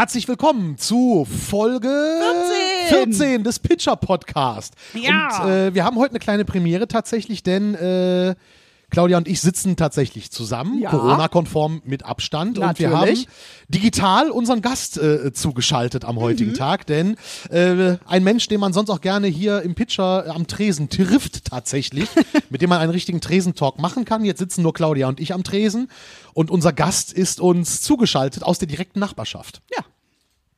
Herzlich willkommen zu Folge 14, 14 des Pitcher Podcast. Ja. Und äh, wir haben heute eine kleine Premiere tatsächlich, denn äh, Claudia und ich sitzen tatsächlich zusammen, Ja. Corona-konform mit Abstand. Und wir haben Natürlich. digital unseren Gast äh, zugeschaltet am Mhm. heutigen Tag, denn äh, ein Mensch, den man sonst auch gerne hier im Pitcher am Tresen trifft tatsächlich, mit dem man einen richtigen Tresentalk machen kann. Jetzt sitzen nur Claudia und ich am Tresen und unser Gast ist uns zugeschaltet aus der direkten Nachbarschaft. Ja.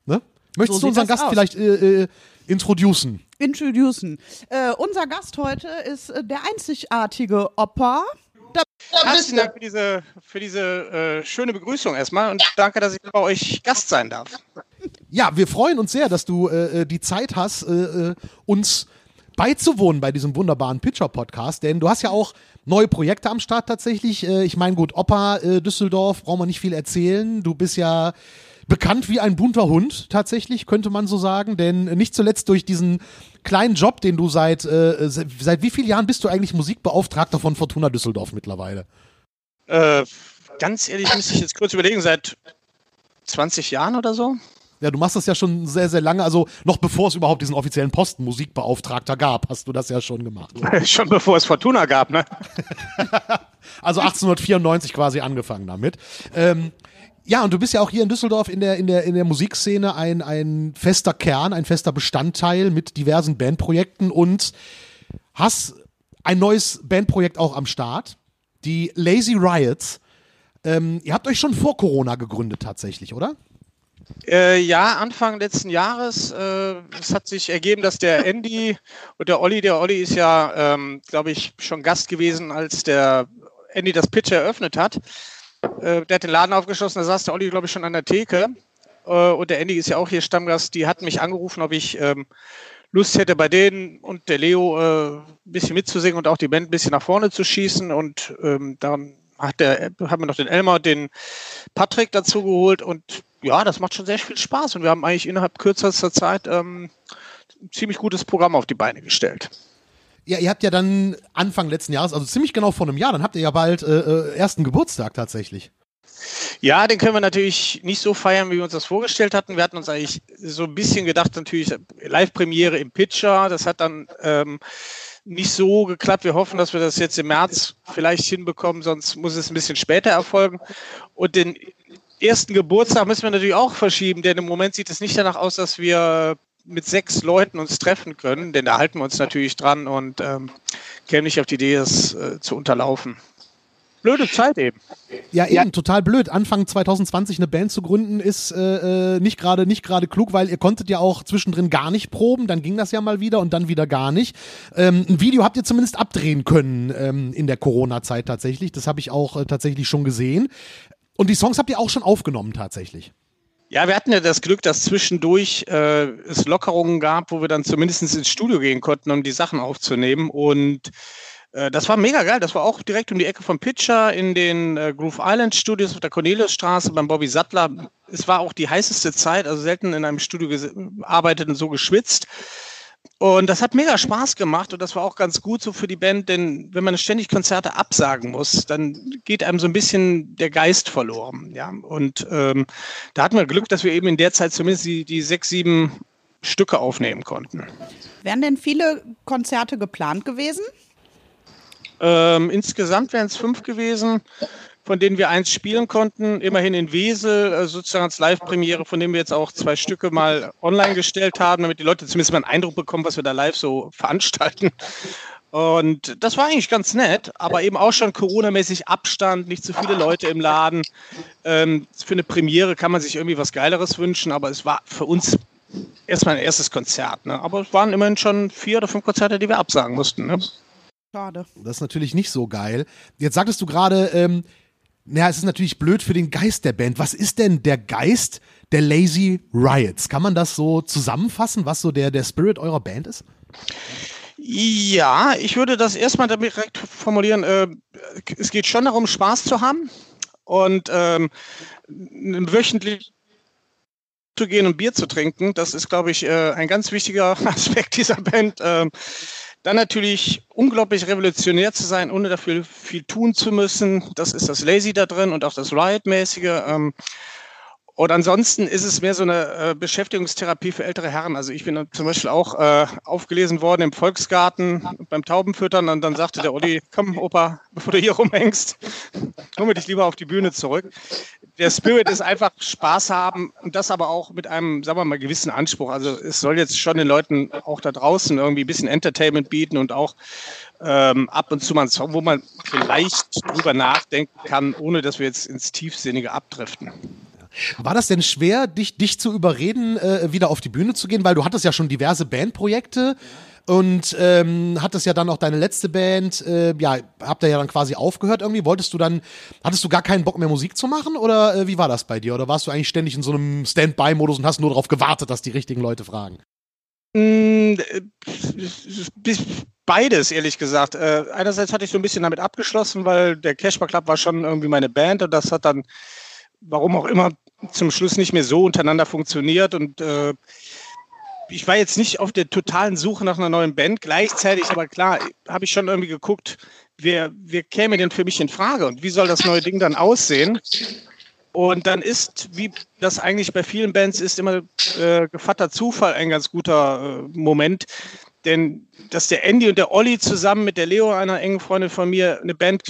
Ne? Möchtest So du unseren Gast aus. vielleicht äh, äh, introducen? Introducen. Äh, unser Gast heute ist äh, der einzigartige Opa. Da Herzlichen Dank für diese, für diese äh, schöne Begrüßung erstmal und danke, dass ich bei euch Gast sein darf. Ja, wir freuen uns sehr, dass du äh, äh, die Zeit hast, äh, äh, uns beizuwohnen bei diesem wunderbaren Pitcher-Podcast, denn du hast ja auch neue Projekte am Start tatsächlich. Äh, ich meine, gut, Opa äh, Düsseldorf, brauchen wir nicht viel erzählen. Du bist ja bekannt wie ein bunter Hund, tatsächlich, könnte man so sagen, denn nicht zuletzt durch diesen kleinen Job, den du seit, äh, se- seit wie vielen Jahren bist du eigentlich Musikbeauftragter von Fortuna Düsseldorf mittlerweile? Äh, ganz ehrlich müsste ich jetzt kurz überlegen, seit 20 Jahren oder so? Ja, du machst das ja schon sehr, sehr lange, also noch bevor es überhaupt diesen offiziellen Posten Musikbeauftragter gab, hast du das ja schon gemacht. Schon bevor es Fortuna gab, ne? Also 1894 quasi angefangen damit. Ähm, ja, und du bist ja auch hier in Düsseldorf in der, in der, in der Musikszene ein, ein fester Kern, ein fester Bestandteil mit diversen Bandprojekten und hast ein neues Bandprojekt auch am Start, die Lazy Riots. Ähm, ihr habt euch schon vor Corona gegründet tatsächlich, oder? Äh, ja, Anfang letzten Jahres. Äh, es hat sich ergeben, dass der Andy und der Olli, der Olli ist ja, ähm, glaube ich, schon Gast gewesen, als der Andy das Pitch eröffnet hat. Äh, der hat den Laden aufgeschlossen, da saß der Olli, glaube ich, schon an der Theke. Äh, und der Andy ist ja auch hier Stammgast. Die hatten mich angerufen, ob ich ähm, Lust hätte, bei denen und der Leo äh, ein bisschen mitzusingen und auch die Band ein bisschen nach vorne zu schießen. Und ähm, dann hat der, haben wir noch den Elmar und den Patrick dazu geholt und ja, das macht schon sehr viel Spaß und wir haben eigentlich innerhalb kürzester Zeit ähm, ein ziemlich gutes Programm auf die Beine gestellt. Ja, ihr habt ja dann Anfang letzten Jahres, also ziemlich genau vor einem Jahr, dann habt ihr ja bald äh, äh, ersten Geburtstag tatsächlich. Ja, den können wir natürlich nicht so feiern, wie wir uns das vorgestellt hatten. Wir hatten uns eigentlich so ein bisschen gedacht, natürlich Live-Premiere im Pitcher. Das hat dann ähm, nicht so geklappt. Wir hoffen, dass wir das jetzt im März vielleicht hinbekommen, sonst muss es ein bisschen später erfolgen. Und den ersten Geburtstag müssen wir natürlich auch verschieben, denn im Moment sieht es nicht danach aus, dass wir mit sechs Leuten uns treffen können, denn da halten wir uns natürlich dran und ähm, kämen nicht auf die Idee, das äh, zu unterlaufen. Blöde Zeit eben. Ja, eben, total blöd. Anfang 2020 eine Band zu gründen ist äh, äh, nicht gerade nicht gerade klug, weil ihr konntet ja auch zwischendrin gar nicht proben, dann ging das ja mal wieder und dann wieder gar nicht. Ähm, ein Video habt ihr zumindest abdrehen können ähm, in der Corona-Zeit tatsächlich. Das habe ich auch äh, tatsächlich schon gesehen. Und die Songs habt ihr auch schon aufgenommen tatsächlich. Ja, wir hatten ja das Glück, dass zwischendurch äh, es Lockerungen gab, wo wir dann zumindest ins Studio gehen konnten, um die Sachen aufzunehmen. Und äh, das war mega geil. Das war auch direkt um die Ecke vom Pitcher in den äh, Groove Island Studios auf der Corneliusstraße beim Bobby Sattler. Es war auch die heißeste Zeit, also selten in einem Studio gearbeitet und so geschwitzt. Und das hat mega Spaß gemacht und das war auch ganz gut so für die Band, denn wenn man ständig Konzerte absagen muss, dann geht einem so ein bisschen der Geist verloren. Ja, und ähm, da hatten wir Glück, dass wir eben in der Zeit zumindest die, die sechs, sieben Stücke aufnehmen konnten. wären denn viele Konzerte geplant gewesen? Ähm, insgesamt wären es fünf gewesen, von denen wir eins spielen konnten. Immerhin in Wesel, äh, sozusagen als Live-Premiere, von dem wir jetzt auch zwei Stücke mal online gestellt haben, damit die Leute zumindest mal einen Eindruck bekommen, was wir da live so veranstalten. Und das war eigentlich ganz nett, aber eben auch schon Corona-mäßig Abstand, nicht zu viele Leute im Laden. Ähm, für eine Premiere kann man sich irgendwie was Geileres wünschen, aber es war für uns erstmal ein erstes Konzert. Ne? Aber es waren immerhin schon vier oder fünf Konzerte, die wir absagen mussten. Ne? Schade. Das ist natürlich nicht so geil. Jetzt sagtest du gerade, ähm, naja, es ist natürlich blöd für den Geist der Band. Was ist denn der Geist der Lazy Riots? Kann man das so zusammenfassen, was so der, der Spirit eurer Band ist? Ja, ich würde das erstmal direkt formulieren. Äh, es geht schon darum, Spaß zu haben und ähm, wöchentlich zu gehen und Bier zu trinken. Das ist, glaube ich, äh, ein ganz wichtiger Aspekt dieser Band. Ähm, dann natürlich unglaublich revolutionär zu sein, ohne dafür viel tun zu müssen. Das ist das Lazy da drin und auch das Riot-mäßige. Ähm, Und ansonsten ist es mehr so eine äh, Beschäftigungstherapie für ältere Herren. Also ich bin zum Beispiel auch äh, aufgelesen worden im Volksgarten beim Taubenfüttern und dann sagte der Olli, komm Opa, bevor du hier rumhängst, hol mir dich lieber auf die Bühne zurück. Der Spirit ist einfach Spaß haben und das aber auch mit einem, sagen wir mal, gewissen Anspruch. Also es soll jetzt schon den Leuten auch da draußen irgendwie ein bisschen Entertainment bieten und auch ähm, ab und zu mal einen Song, wo man vielleicht drüber nachdenken kann, ohne dass wir jetzt ins Tiefsinnige abdriften. War das denn schwer, dich, dich zu überreden, äh, wieder auf die Bühne zu gehen? Weil du hattest ja schon diverse Bandprojekte und ähm, hattest ja dann auch deine letzte Band, äh, ja, habt ihr ja dann quasi aufgehört irgendwie. Wolltest du dann, hattest du gar keinen Bock mehr Musik zu machen oder äh, wie war das bei dir? Oder warst du eigentlich ständig in so einem Standby-Modus und hast nur darauf gewartet, dass die richtigen Leute fragen? Mm, beides, ehrlich gesagt. Äh, einerseits hatte ich so ein bisschen damit abgeschlossen, weil der Cashbar Club war schon irgendwie meine Band und das hat dann, warum auch immer, zum Schluss nicht mehr so untereinander funktioniert und äh, ich war jetzt nicht auf der totalen Suche nach einer neuen Band. Gleichzeitig, aber klar, habe ich schon irgendwie geguckt, wer, wer käme denn für mich in Frage und wie soll das neue Ding dann aussehen? Und dann ist, wie das eigentlich bei vielen Bands ist, immer äh, gefatter Zufall ein ganz guter äh, Moment. Denn dass der Andy und der Olli zusammen mit der Leo, einer engen Freundin von mir, eine Band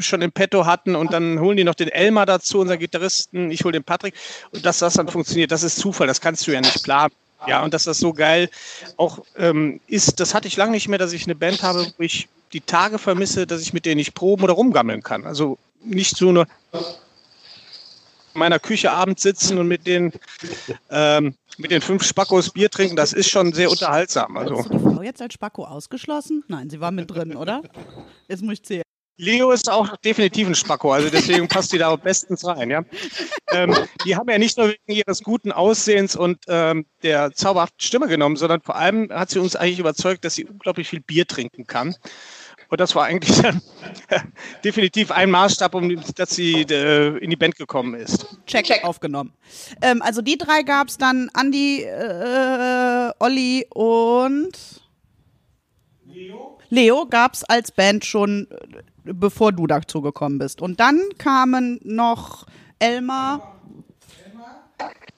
schon im Petto hatten und dann holen die noch den Elmar dazu, unseren Gitarristen, ich hole den Patrick und dass das dann funktioniert, das ist Zufall, das kannst du ja nicht planen. Ja, und dass das so geil auch ähm, ist, das hatte ich lange nicht mehr, dass ich eine Band habe, wo ich die Tage vermisse, dass ich mit denen nicht proben oder rumgammeln kann. Also nicht so eine meiner Küche abends sitzen und mit den, ähm, mit den fünf Spackos Bier trinken, das ist schon sehr unterhaltsam. Also. Hast du die Frau jetzt als Spacko ausgeschlossen? Nein, sie war mit drin, oder? Jetzt muss ich zählen. Leo ist auch definitiv ein Spacko, also deswegen passt die da auch bestens rein. Ja? Ähm, die haben ja nicht nur wegen ihres guten Aussehens und ähm, der zauberhaften Stimme genommen, sondern vor allem hat sie uns eigentlich überzeugt, dass sie unglaublich viel Bier trinken kann. Und das war eigentlich dann definitiv ein Maßstab, um dass sie äh, in die Band gekommen ist. Check, Check. aufgenommen. Ähm, also die drei gab es dann, Andi, äh, Olli und Leo, Leo gab es als Band schon, äh, bevor du dazu gekommen bist. Und dann kamen noch Elmar.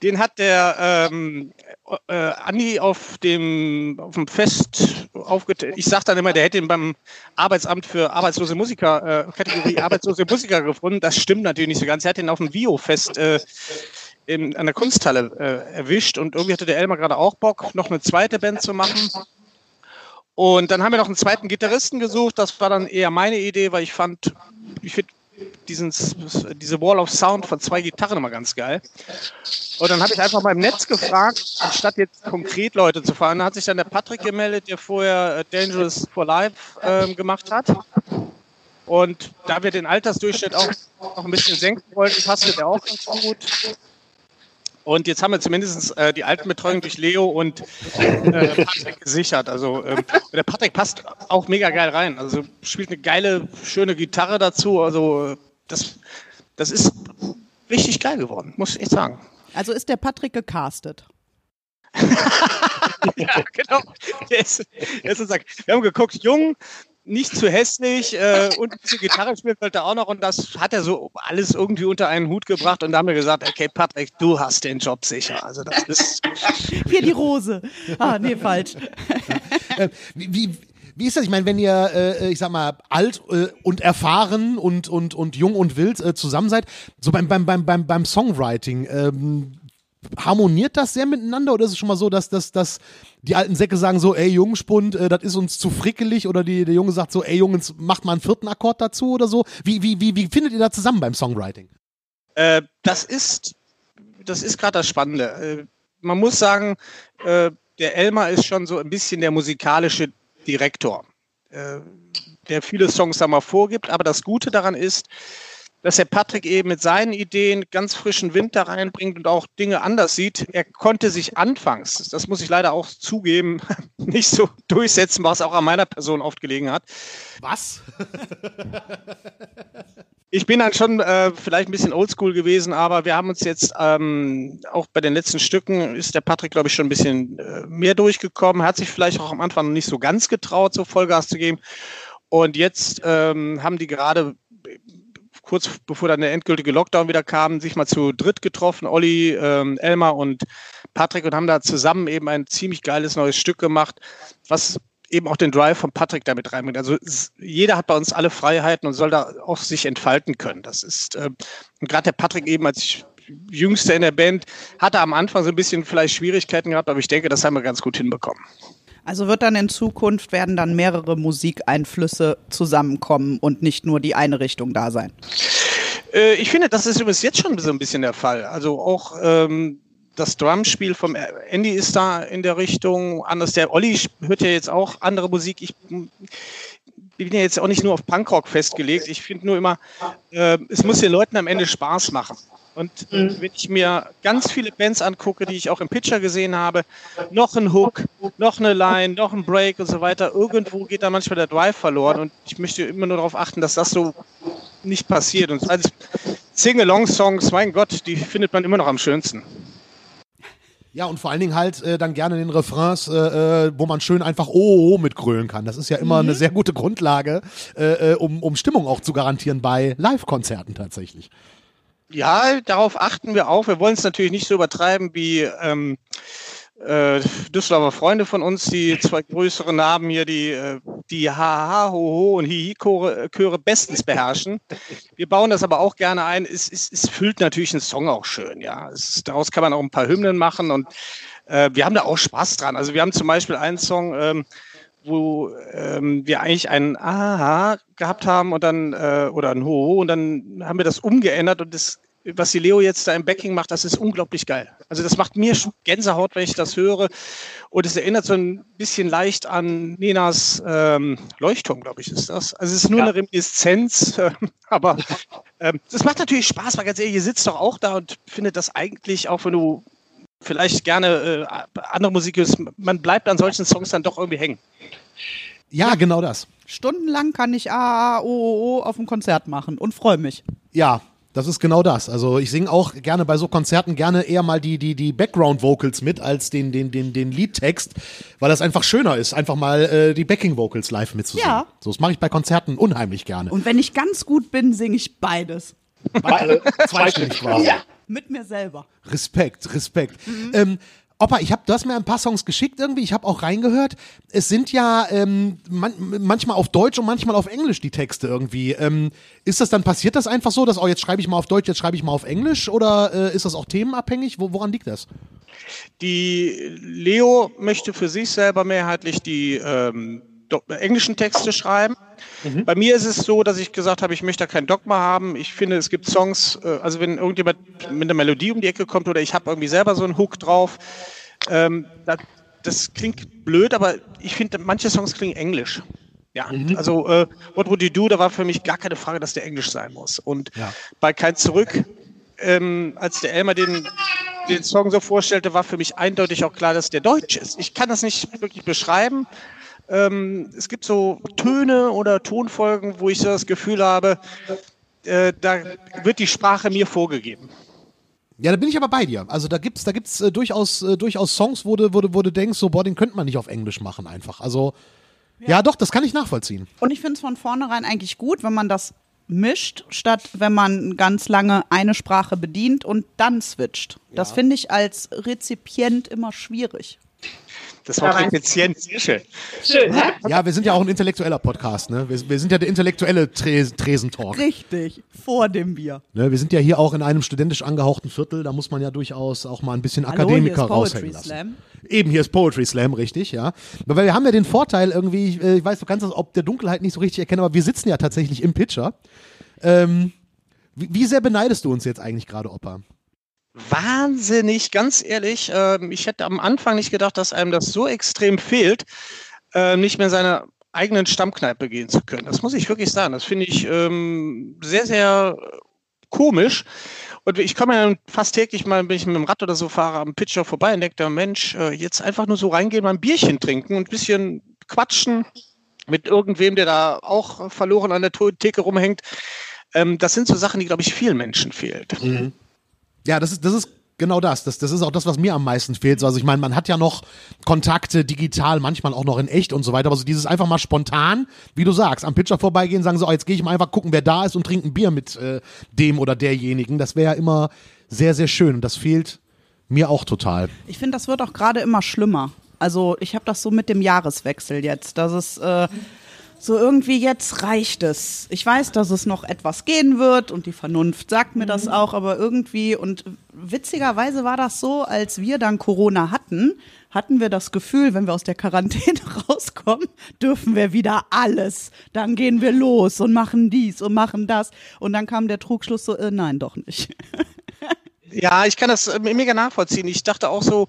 Den hat der ähm, äh, Andi auf dem, auf dem Fest aufgeteilt. Ich sage dann immer, der hätte ihn beim Arbeitsamt für arbeitslose Musiker, äh, Kategorie arbeitslose Musiker gefunden. Das stimmt natürlich nicht so ganz. Er hat ihn auf dem Vio-Fest äh, in, an der Kunsthalle äh, erwischt und irgendwie hatte der Elmar gerade auch Bock, noch eine zweite Band zu machen. Und dann haben wir noch einen zweiten Gitarristen gesucht. Das war dann eher meine Idee, weil ich fand, ich finde diesen, diese Wall of Sound von zwei Gitarren immer ganz geil. Und dann habe ich einfach mal im Netz gefragt, anstatt jetzt konkret Leute zu fahren, hat sich dann der Patrick gemeldet, der vorher äh, Dangerous for Life äh, gemacht hat. Und da wir den Altersdurchschnitt auch noch ein bisschen senken wollten, passte der auch ganz gut. Und jetzt haben wir zumindest äh, die Altenbetreuung durch Leo und äh, Patrick gesichert. Also ähm, der Patrick passt auch mega geil rein. Also spielt eine geile, schöne Gitarre dazu. Also das, das ist richtig geil geworden, muss ich echt sagen. Also ist der Patrick gecastet? ja, genau. Der ist, der ist wir haben geguckt, jung, nicht zu hässlich äh, und ein bisschen Gitarre spielt wollte er auch noch und das hat er so alles irgendwie unter einen Hut gebracht und da haben wir gesagt, okay Patrick, du hast den Job sicher. Also das ist hier die Rose. Ah, nee, falsch. äh, wie, wie, wie ist das? Ich meine, wenn ihr, äh, ich sag mal, alt äh, und erfahren und, und, und jung und wild äh, zusammen seid, so beim, beim, beim, beim, beim Songwriting, ähm, harmoniert das sehr miteinander oder ist es schon mal so, dass, dass, dass die alten Säcke sagen so, ey Jungspund, äh, das ist uns zu frickelig oder die, der Junge sagt so, ey Jungs, macht mal einen vierten Akkord dazu oder so? Wie, wie, wie, wie findet ihr da zusammen beim Songwriting? Äh, das ist, das ist gerade das Spannende. Äh, man muss sagen, äh, der Elmar ist schon so ein bisschen der musikalische Direktor, äh, der viele Songs da mal vorgibt, aber das Gute daran ist, dass der Patrick eben mit seinen Ideen ganz frischen Wind da reinbringt und auch Dinge anders sieht. Er konnte sich anfangs, das muss ich leider auch zugeben, nicht so durchsetzen, was auch an meiner Person oft gelegen hat. Was? ich bin dann schon äh, vielleicht ein bisschen oldschool gewesen, aber wir haben uns jetzt ähm, auch bei den letzten Stücken ist der Patrick, glaube ich, schon ein bisschen äh, mehr durchgekommen. Er hat sich vielleicht auch am Anfang noch nicht so ganz getraut, so Vollgas zu geben. Und jetzt ähm, haben die gerade kurz bevor dann der endgültige Lockdown wieder kam, sich mal zu dritt getroffen, Olli, ähm, Elmar und Patrick und haben da zusammen eben ein ziemlich geiles neues Stück gemacht, was eben auch den Drive von Patrick damit reinbringt. Also jeder hat bei uns alle Freiheiten und soll da auch sich entfalten können. Das ist äh, gerade der Patrick eben als Jüngster in der Band hatte am Anfang so ein bisschen vielleicht Schwierigkeiten gehabt, aber ich denke, das haben wir ganz gut hinbekommen. Also wird dann in Zukunft werden dann mehrere Musikeinflüsse zusammenkommen und nicht nur die eine Richtung da sein. Äh, ich finde, das ist übrigens jetzt schon so ein bisschen der Fall. Also auch ähm, das Drumspiel vom Andy ist da in der Richtung. Anders der Olli hört ja jetzt auch andere Musik. Ich bin ja jetzt auch nicht nur auf Punkrock festgelegt. Ich finde nur immer, äh, es muss den Leuten am Ende Spaß machen. Und mhm. wenn ich mir ganz viele Bands angucke, die ich auch im Pitcher gesehen habe, noch ein Hook, noch eine Line, noch ein Break und so weiter, irgendwo geht da manchmal der Drive verloren. Und ich möchte immer nur darauf achten, dass das so nicht passiert. Und als Sing-Along-Songs, mein Gott, die findet man immer noch am schönsten. Ja, und vor allen Dingen halt äh, dann gerne den Refrains, äh, äh wo man schön einfach oh, oh mitgrölen kann. Das ist ja immer mhm. eine sehr gute Grundlage, äh, äh, um, um Stimmung auch zu garantieren bei Live-Konzerten tatsächlich. Ja, darauf achten wir auch. Wir wollen es natürlich nicht so übertreiben wie ähm, äh, Düsseldorfer Freunde von uns, die zwei größeren Namen hier, die äh, die Ha, Ho, Ho und Hihi-Chöre Chöre bestens beherrschen. Wir bauen das aber auch gerne ein. Es, es, es füllt natürlich einen Song auch schön. Ja, es, daraus kann man auch ein paar Hymnen machen und äh, wir haben da auch Spaß dran. Also wir haben zum Beispiel einen Song, ähm, wo ähm, wir eigentlich ein Aha gehabt haben und dann äh, oder ein Ho und dann haben wir das umgeändert und das was die Leo jetzt da im Backing macht, das ist unglaublich geil. Also das macht mir Gänsehaut, wenn ich das höre. Und es erinnert so ein bisschen leicht an Nenas ähm, Leuchtturm, glaube ich, ist das. Also es ist nur ja. eine Reminiszenz, äh, aber ähm, das macht natürlich Spaß, weil ganz ehrlich, ihr sitzt doch auch da und findet das eigentlich, auch wenn du vielleicht gerne äh, andere Musik hörst, man bleibt an solchen Songs dann doch irgendwie hängen. Ja, genau das. Stundenlang kann ich A, A, O, O, O auf dem Konzert machen und freue mich. Ja, das ist genau das. Also ich singe auch gerne bei so Konzerten gerne eher mal die, die, die Background-Vocals mit als den, den, den, den Liedtext, weil das einfach schöner ist, einfach mal äh, die Backing-Vocals live mitzusingen. Ja. So, das mache ich bei Konzerten unheimlich gerne. Und wenn ich ganz gut bin, singe ich beides. Beide, zweistimmig quasi. Ja. Mit mir selber. Respekt, Respekt. Mhm. Ähm, Opa, ich habe, du hast mir ein paar Songs geschickt irgendwie, ich habe auch reingehört. Es sind ja ähm, man, manchmal auf Deutsch und manchmal auf Englisch die Texte irgendwie. Ähm, ist das dann, passiert das einfach so, dass, oh, jetzt schreibe ich mal auf Deutsch, jetzt schreibe ich mal auf Englisch oder äh, ist das auch themenabhängig? Wo, woran liegt das? Die Leo möchte für sich selber mehrheitlich die ähm, englischen Texte schreiben. Mhm. Bei mir ist es so, dass ich gesagt habe, ich möchte da kein Dogma haben. Ich finde, es gibt Songs, äh, also wenn irgendjemand mit einer Melodie um die Ecke kommt oder ich habe irgendwie selber so einen Hook drauf, ähm, das, das klingt blöd, aber ich finde, manche Songs klingen englisch. Ja, mhm. also äh, What Would You Do, da war für mich gar keine Frage, dass der Englisch sein muss. Und ja. bei Kein Zurück, ähm, als der Elmer den, den Song so vorstellte, war für mich eindeutig auch klar, dass der Deutsch ist. Ich kann das nicht wirklich beschreiben, ähm, es gibt so Töne oder Tonfolgen, wo ich so das Gefühl habe, äh, da wird die Sprache mir vorgegeben. Ja, da bin ich aber bei dir. Also da gibt's, da gibt's äh, durchaus, äh, durchaus Songs, wo du, wo, du, wo du denkst, so, boah, den könnte man nicht auf Englisch machen einfach. Also, ja, ja doch, das kann ich nachvollziehen. Und ich finde es von vornherein eigentlich gut, wenn man das mischt, statt wenn man ganz lange eine Sprache bedient und dann switcht. Ja. Das finde ich als Rezipient immer schwierig. Das war effizient. Sehr schön. Schön, ne? Ja, wir sind ja auch ein intellektueller Podcast, ne? Wir, wir sind ja der intellektuelle Tres Tresentalk. Richtig, vor dem Bier. Ne? Wir sind ja hier auch in einem studentisch angehauchten Viertel, da muss man ja durchaus auch mal ein bisschen Hallo, Akademiker raushängen lassen. Slam. Eben, hier ist Poetry Slam, richtig, ja. Weil wir haben ja den Vorteil irgendwie, ich, äh, ich weiß, du kannst das ob der Dunkelheit nicht so richtig erkennen, aber wir sitzen ja tatsächlich im Pitcher. Ähm, wie, wie sehr beneidest du uns jetzt eigentlich gerade, Opa? Wahnsinnig, ganz ehrlich. Äh, ich hätte am Anfang nicht gedacht, dass einem das so extrem fehlt, äh, nicht mehr seine eigenen Stammkneipe gehen zu können. Das muss ich wirklich sagen. Das finde ich ähm, sehr, sehr komisch. Und ich komme ja fast täglich mal, wenn ich mit dem Rad oder so fahre, am Pitcher vorbei und denke, Mensch, äh, jetzt einfach nur so reingehen, mal ein Bierchen trinken und ein bisschen quatschen mit irgendwem, der da auch verloren an der Theke rumhängt. Ähm, das sind so Sachen, die, glaube ich, vielen Menschen fehlt. Mhm. Ja, das ist, das ist Genau das. das. Das ist auch das, was mir am meisten fehlt. Also ich meine, man hat ja noch Kontakte digital, manchmal auch noch in echt und so weiter. Aber so dieses einfach mal spontan, wie du sagst, am Pitcher vorbeigehen, sagen so, oh, jetzt gehe ich mal einfach gucken, wer da ist und trinken Bier mit äh, dem oder derjenigen. Das wäre ja immer sehr, sehr schön. Und das fehlt mir auch total. Ich finde, das wird auch gerade immer schlimmer. Also ich habe das so mit dem Jahreswechsel jetzt, dass es äh, so irgendwie jetzt reicht es. Ich weiß, dass es noch etwas gehen wird und die Vernunft sagt mir das auch, aber irgendwie und witzigerweise war das so, als wir dann Corona hatten, hatten wir das Gefühl, wenn wir aus der Quarantäne rauskommen, dürfen wir wieder alles. Dann gehen wir los und machen dies und machen das und dann kam der Trugschluss so, äh, nein, doch nicht. Ja, ich kann das äh, mega nachvollziehen. Ich dachte auch so,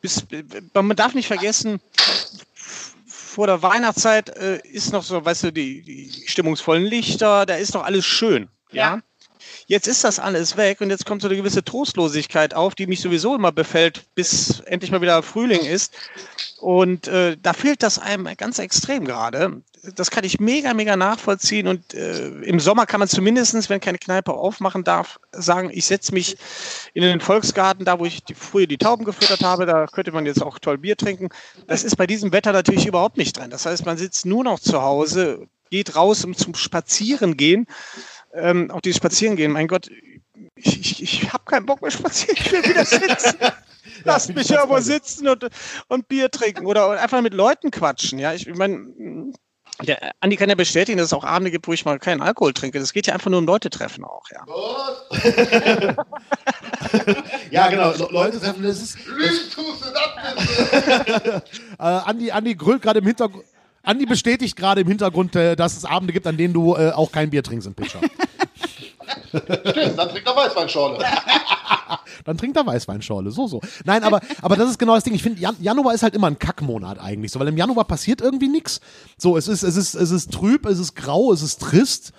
bis, man darf nicht vergessen, vor der Weihnachtszeit äh, ist noch so, weißt du, die, die stimmungsvollen Lichter, da ist noch alles schön. Ja. ja. Jetzt ist das alles weg und jetzt kommt so eine gewisse Trostlosigkeit auf, die mich sowieso immer befällt, bis endlich mal wieder Frühling ist. Und äh, da fehlt das einem ganz extrem gerade das kann ich mega, mega nachvollziehen. Und äh, im Sommer kann man zumindestens, wenn keine Kneipe aufmachen darf, sagen, ich setze mich in den Volksgarten, da wo ich die, früher die Tauben gefüttert habe, da könnte man jetzt auch toll Bier trinken. Das ist bei diesem Wetter natürlich überhaupt nicht drin. Das heißt, man sitzt nur noch zu Hause, geht raus um zum Spazieren gehen. Ähm, auch die Spazieren gehen, mein Gott, ich, ich, ich habe keinen Bock mehr spazieren, ich will wieder sitzen. Lass ja, mich ja aber sitzen und, und Bier trinken oder einfach mit Leuten quatschen. Ja, ich meine, der Andi kann ja bestätigen, dass es auch Abende gibt, wo ich mal keinen Alkohol trinke. Das geht ja einfach nur um Leute treffen auch, ja. ja, genau. Le Leute treffen, das ist. äh, Andi, Andi grüllt gerade im Hintergrund. Andi bestätigt gerade im Hintergrund, äh, dass es Abende gibt, an denen du äh, auch kein Bier trinkst im Pitcher. Stimmt, dann trinkt er Weißweinschorle. dann trinkt er Weißweinschorle. So, so. Nein, aber, aber das ist genau das Ding. Ich finde, Jan Januar ist halt immer ein Kackmonat eigentlich, so, weil im Januar passiert irgendwie nichts. So, es ist, es ist, es ist trüb, es ist grau, es ist trist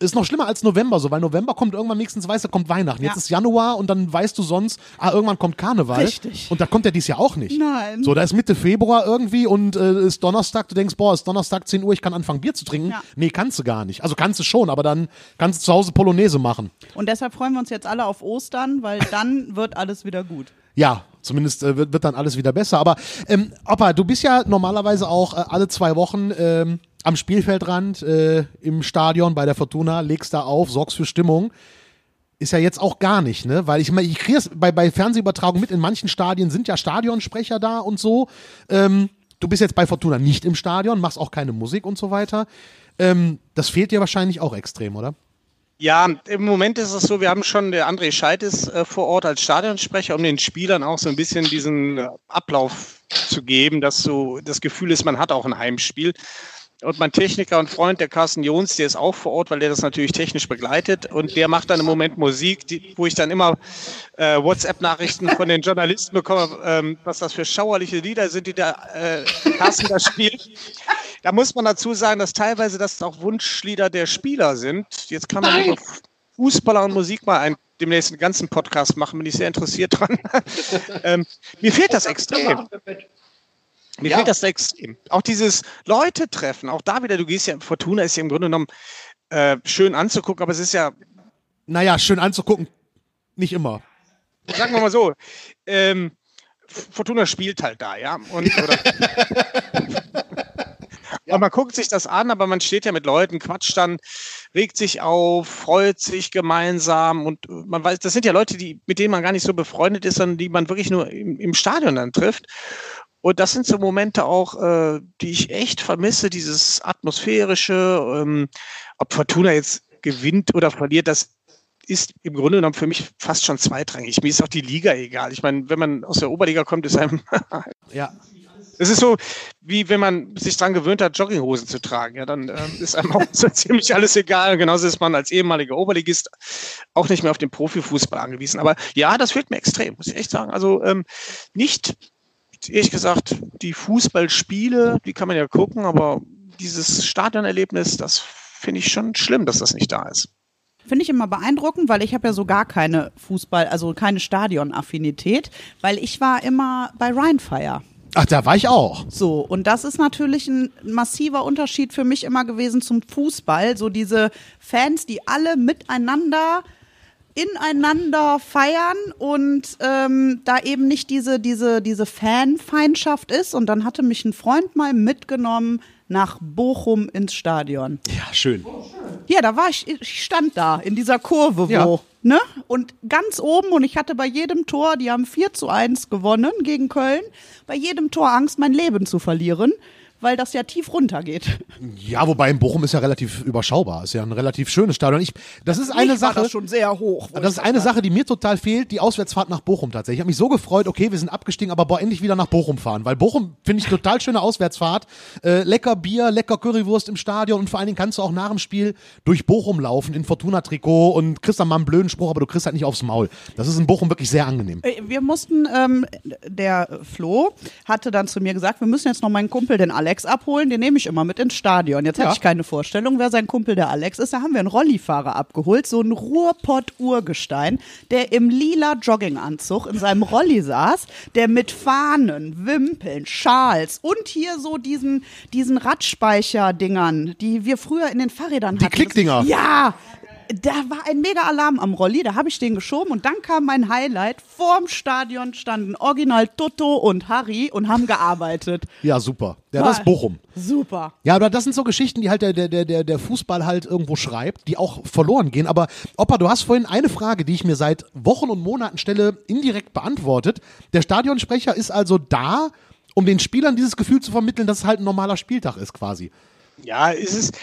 ist noch schlimmer als November so, weil November kommt irgendwann nächstens weißt du, kommt Weihnachten. Jetzt ist Januar und dann weißt du sonst, ah, irgendwann kommt Karneval. Richtig. Und da kommt ja dies Jahr auch nicht. Nein. So, da ist Mitte Februar irgendwie und äh, ist Donnerstag, du denkst, boah, ist Donnerstag 10 Uhr, ich kann anfangen Bier zu trinken. Ja. Nee, kannst du gar nicht. Also kannst du schon, aber dann kannst du zu Hause Polonaise machen. Und deshalb freuen wir uns jetzt alle auf Ostern, weil dann wird alles wieder gut. Ja, zumindest äh, wird, wird dann alles wieder besser. Aber ähm, Opa, du bist ja normalerweise auch äh, alle zwei Wochen ähm, am Spielfeldrand äh, im Stadion bei der Fortuna, legst da auf, sorgst für Stimmung. Ist ja jetzt auch gar nicht, ne? Weil ich meine, ich kriege es bei, bei Fernsehübertragungen mit, in manchen Stadien sind ja Stadionsprecher da und so. Ähm, du bist jetzt bei Fortuna nicht im Stadion, machst auch keine Musik und so weiter. Ähm, das fehlt dir wahrscheinlich auch extrem, oder? Ja, im Moment ist es so, wir haben schon, der André Scheid äh, vor Ort als Stadionsprecher, um den Spielern auch so ein bisschen diesen äh, Ablauf zu geben, dass so das Gefühl ist, man hat auch ein Heimspiel. Und mein Techniker und Freund, der Carsten Jons, der ist auch vor Ort, weil der das natürlich technisch begleitet. Und der macht dann im Moment Musik, die, wo ich dann immer äh, WhatsApp-Nachrichten von den Journalisten bekomme, ähm, was das für schauerliche Lieder sind, die der äh, Carsten da spielt. Da muss man dazu sagen, dass teilweise das auch Wunschlieder der Spieler sind. Jetzt kann man über Fußballer und Musik mal ein, demnächst einen ganzen Podcast machen, bin ich sehr interessiert dran. ähm, mir fehlt das extrem. Mir ja. fehlt das extrem. Auch dieses Leute treffen, auch da wieder, du gehst ja, Fortuna ist ja im Grunde genommen äh, schön anzugucken, aber es ist ja. Naja, schön anzugucken, nicht immer. Sagen wir mal so, ähm, Fortuna spielt halt da, ja. Und, oder, ja. Und man guckt sich das an, aber man steht ja mit Leuten, quatscht dann, regt sich auf, freut sich gemeinsam und man weiß, das sind ja Leute, die, mit denen man gar nicht so befreundet ist, sondern die man wirklich nur im, im Stadion dann trifft. Und das sind so Momente auch, äh, die ich echt vermisse, dieses atmosphärische, ähm, ob Fortuna jetzt gewinnt oder verliert, das ist im Grunde genommen für mich fast schon zweitrangig. Mir ist auch die Liga egal. Ich meine, wenn man aus der Oberliga kommt, ist einem ja. Es ist so, wie wenn man sich daran gewöhnt hat, Jogginghosen zu tragen. Ja, dann äh, ist einem auch so ziemlich alles egal. Genauso ist man als ehemaliger Oberligist auch nicht mehr auf den Profifußball angewiesen. Aber ja, das fehlt mir extrem, muss ich echt sagen. Also ähm, nicht ehrlich gesagt, die Fußballspiele, die kann man ja gucken, aber dieses Stadionerlebnis, das finde ich schon schlimm, dass das nicht da ist. Finde ich immer beeindruckend, weil ich habe ja so gar keine Fußball, also keine Stadionaffinität, weil ich war immer bei Rheinfire. Ach, da war ich auch. So, und das ist natürlich ein massiver Unterschied für mich immer gewesen zum Fußball. So diese Fans, die alle miteinander ineinander feiern und ähm, da eben nicht diese, diese, diese Fanfeindschaft ist. Und dann hatte mich ein Freund mal mitgenommen nach Bochum ins Stadion. Ja, schön. Ja, da war ich, ich stand da in dieser Kurve, wo, Ja. ne? Und ganz oben und ich hatte bei jedem Tor, die haben 4 zu 1 gewonnen gegen Köln, bei jedem Tor Angst, mein Leben zu verlieren, weil das ja tief runtergeht. Ja, wobei in Bochum ist ja relativ überschaubar. Ist ja ein relativ schönes Stadion. Ich, das ist eine war Sache. das schon sehr hoch. Das ich ist eine. Sache, die mir total fehlt, die Auswärtsfahrt nach Bochum tatsächlich. Ich habe mich so gefreut, okay, wir sind abgestiegen, aber boah, endlich wieder nach Bochum fahren. Weil Bochum finde ich total schöne Auswärtsfahrt. Äh, lecker Bier, lecker Currywurst im Stadion und vor allen Dingen kannst du auch nach dem Spiel durch Bochum laufen in Fortuna-Trikot und kriegst dann mal einen blöden Spruch, aber du kriegst halt nicht aufs Maul. Das ist in Bochum wirklich sehr angenehm. Äh, Wir mussten, ähm, der Flo hatte dann zu mir gesagt, wir müssen jetzt noch meinen Kumpel, den Alex, abholen. Den nehme ich immer mit ins Stadion. Jetzt Ja. hatte ich keine Vorstellung, wer sein Kumpel der Alex ist. Da haben wir einen Rollifahrer abgeholt, so ein Ruhrpott-Urgestein, der im lila Jogginganzug in seinem Rolli saß, der mit Fahnen, Wimpeln, Schals und hier so diesen, diesen Radspeicher-Dingern, die wir früher in den Fahrrädern Die hatten. Klickdinger. Ja, da war ein mega Alarm am Rolli, da habe ich den geschoben und dann kam mein Highlight. Vorm Stadion standen Original Toto und Harry und haben gearbeitet. Ja, super. Ja, das ist Bochum. Super. Ja, aber das sind so Geschichten, die halt der, der, der, der Fußball halt irgendwo schreibt, die auch verloren gehen. Aber Opa, du hast vorhin eine Frage, die ich mir seit Wochen und Monaten stelle, indirekt beantwortet. Der Stadionsprecher ist also da, um den Spielern dieses Gefühl zu vermitteln, dass es halt ein normaler Spieltag ist quasi. Ja, es ist, mh,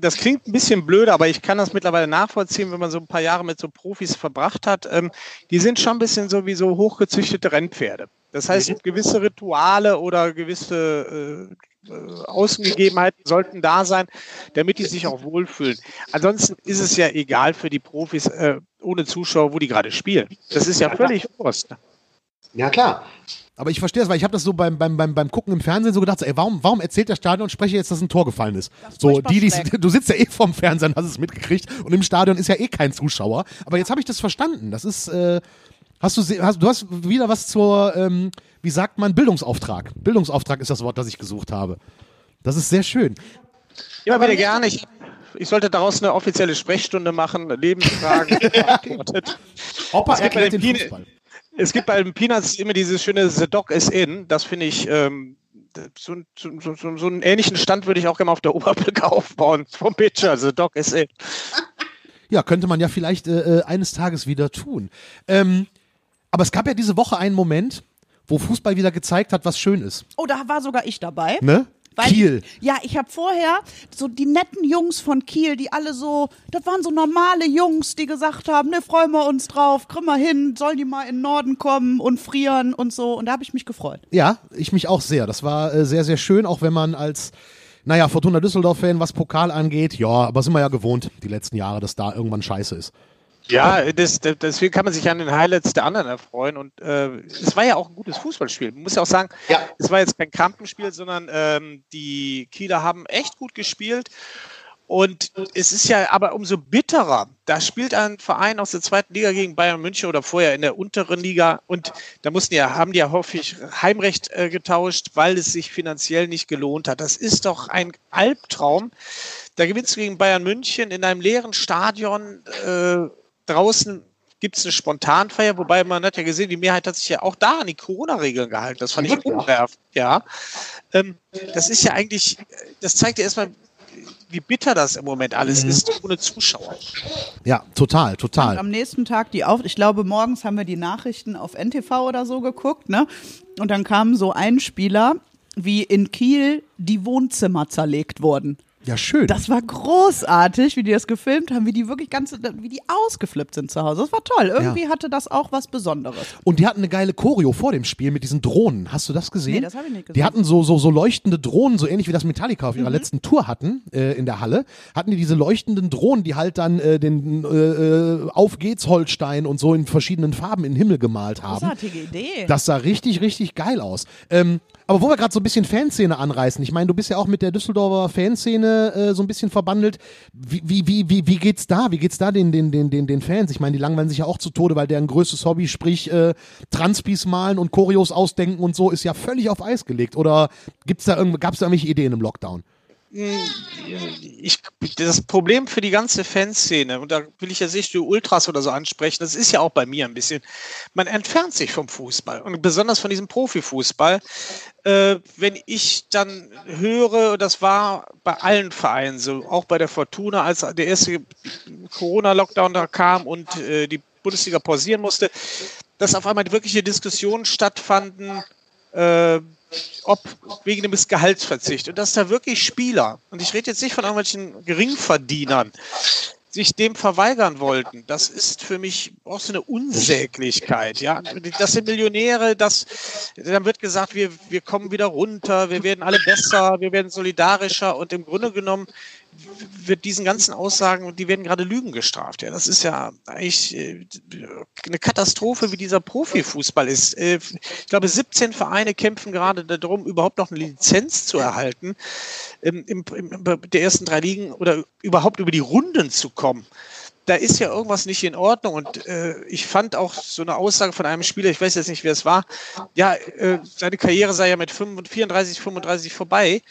das klingt ein bisschen blöd, aber ich kann das mittlerweile nachvollziehen, wenn man so ein paar Jahre mit so Profis verbracht hat. Ähm, die sind schon ein bisschen so wie so hochgezüchtete Rennpferde. Das heißt, gewisse Rituale oder gewisse äh, äh, Außengegebenheiten sollten da sein, damit die sich auch wohlfühlen. Ansonsten ist es ja egal für die Profis äh, ohne Zuschauer, wo die gerade spielen. Das ist ja völlig Wurst. Ja, klar. Aber ich verstehe es, weil ich habe das so beim, beim, beim, beim Gucken im Fernsehen so gedacht, so, ey, warum, warum erzählt der Stadionsprecher jetzt, dass ein Tor gefallen ist? So, furchtbar die, die, du sitzt ja eh vorm Fernseher und hast es mitgekriegt und im Stadion ist ja eh kein Zuschauer. Aber jetzt habe ich das verstanden. Das ist, äh, hast du, hast, du hast wieder was zur, ähm, wie sagt man, Bildungsauftrag. Bildungsauftrag ist das Wort, das ich gesucht habe. Das ist sehr schön. Immer wieder gerne. Ich, ich sollte daraus eine offizielle Sprechstunde machen, Lebensfragen beantwortet. Opa Es gibt bei erklärt den Fußball. Es gibt bei den Peanuts immer dieses schöne The Dog is in. Das finde ich, ähm, so, so, so, so, einen ähnlichen Stand würde ich auch gerne auf der Oberbrücke aufbauen. Vom Pitcher, The Dog is in. Ja, könnte man ja vielleicht äh, äh, eines Tages wieder tun. Ähm, aber es gab ja diese Woche einen Moment, wo Fußball wieder gezeigt hat, was schön ist. Oh, da war sogar ich dabei. Ne? Weil, Kiel. Ja, ich habe vorher so die netten Jungs von Kiel, die alle so, das waren so normale Jungs, die gesagt haben, ne, freuen wir uns drauf, kriegen wir hin, sollen die mal in den Norden kommen und frieren und so. Und da habe ich mich gefreut. Ja, ich mich auch sehr. Das war äh, sehr, sehr schön, auch wenn man als, naja, Fortuna Düsseldorf-Fan, was Pokal angeht, ja, aber sind wir ja gewohnt, die letzten Jahre, dass da irgendwann scheiße ist. Ja, das, das, deswegen kann man sich an den Highlights der anderen erfreuen. Und äh, es war ja auch ein gutes Fußballspiel. Man muss ja auch sagen, Ja. es war jetzt kein Krampenspiel, sondern ähm, die Kieler haben echt gut gespielt. Und es ist ja aber umso bitterer. Da spielt ein Verein aus der zweiten Liga gegen Bayern München oder vorher in der unteren Liga. Und da mussten ja, haben die ja häufig Heimrecht äh, getauscht, weil es sich finanziell nicht gelohnt hat. Das ist doch ein Albtraum. Da gewinnst du gegen Bayern München in einem leeren Stadion. Äh, draußen gibt es eine Spontanfeier, wobei man hat ja gesehen, die Mehrheit hat sich ja auch da an die Corona-Regeln gehalten. Das fand ich Ja. unwerf. Ja. Ähm, das ist ja eigentlich, das zeigt ja erstmal, wie bitter das im Moment alles ist, ohne Zuschauer. Ja, total, Und total. am nächsten Tag die auf, ich glaube, morgens haben wir die Nachrichten auf NTV oder so geguckt, ne? Und dann kam so ein Spieler, wie in Kiel die Wohnzimmer zerlegt wurden. Ja, schön. Das war großartig, wie die das gefilmt haben, wie die wirklich ganz, wie die ausgeflippt sind zu Hause. Das war toll. Irgendwie hatte das auch was Besonderes. Und die hatten eine geile Choreo vor dem Spiel mit diesen Drohnen. Hast du das gesehen? Nee, das hab ich nicht Die gesehen. hatten so, so, so leuchtende Drohnen, so ähnlich wie das Metallica auf ihrer Mhm. letzten Tour hatten, äh, in der Halle. Hatten die diese leuchtenden Drohnen, die halt dann äh, den äh, äh, Auf geht's Holstein und so in verschiedenen Farben in den Himmel gemalt haben. Großartige Idee. Das sah richtig, richtig geil aus. Ähm, aber wo wir gerade so ein bisschen Fanszene anreißen, ich meine, du bist ja auch mit der Düsseldorfer Fanszene äh, so ein bisschen verbandelt. Wie, wie, wie, wie, geht's da? Wie geht's da den, den, den, den, den Fans? Ich meine, die langweilen sich ja auch zu Tode, weil deren größtes Hobby, sprich äh, Transpis malen und Choreos ausdenken und so, ist ja völlig auf Eis gelegt. Oder gibt's da irgend, gab's da irgendwelche Ideen im Lockdown? Ich, das Problem für die ganze Fanszene, und da will ich jetzt nicht die Ultras oder so ansprechen, das ist ja auch bei mir ein bisschen, man entfernt sich vom Fußball und besonders von diesem Profifußball. Äh, wenn ich dann höre, das war bei allen Vereinen so, auch bei der Fortuna, als der erste Corona-Lockdown da kam und äh, die Bundesliga pausieren musste, dass auf einmal wirkliche Diskussionen stattfanden, äh, ob wegen dem Gehaltsverzicht. Und dass da wirklich Spieler, und ich rede jetzt nicht von irgendwelchen Geringverdienern, sich dem verweigern wollten, das ist für mich auch so eine Unsäglichkeit. Ja, das sind Millionäre, das, dann wird gesagt, wir, wir kommen wieder runter, wir werden alle besser, wir werden solidarischer. Und im Grunde genommen wird diesen ganzen Aussagen, die werden gerade Lügen gestraft. Ja, das ist ja eigentlich äh, eine Katastrophe, wie dieser Profifußball ist. Äh, ich glaube, 17 Vereine kämpfen gerade darum, überhaupt noch eine Lizenz zu erhalten, im, im, der ersten drei Ligen oder überhaupt über die Runden zu kommen da ist ja irgendwas nicht in Ordnung. Und äh, ich fand auch so eine Aussage von einem Spieler, ich weiß jetzt nicht, wer es war, ja, äh, seine Karriere sei ja mit 34, 35 vorbei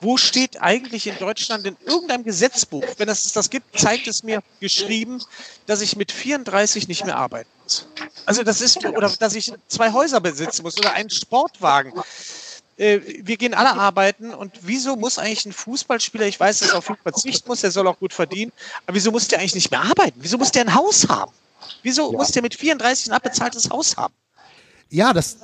wo steht eigentlich in Deutschland in irgendeinem Gesetzbuch, wenn es das gibt, zeigt es mir geschrieben, dass ich mit 34 nicht mehr arbeiten muss. Also das ist, oder dass ich zwei Häuser besitzen muss oder einen Sportwagen. Äh, wir gehen alle arbeiten und wieso muss eigentlich ein Fußballspieler, ich weiß, dass er auf ihn verzichten muss, der soll auch gut verdienen, aber wieso muss der eigentlich nicht mehr arbeiten? Wieso muss der ein Haus haben? Wieso ja. muss der mit 34 ein abbezahltes Haus haben? Ja, das,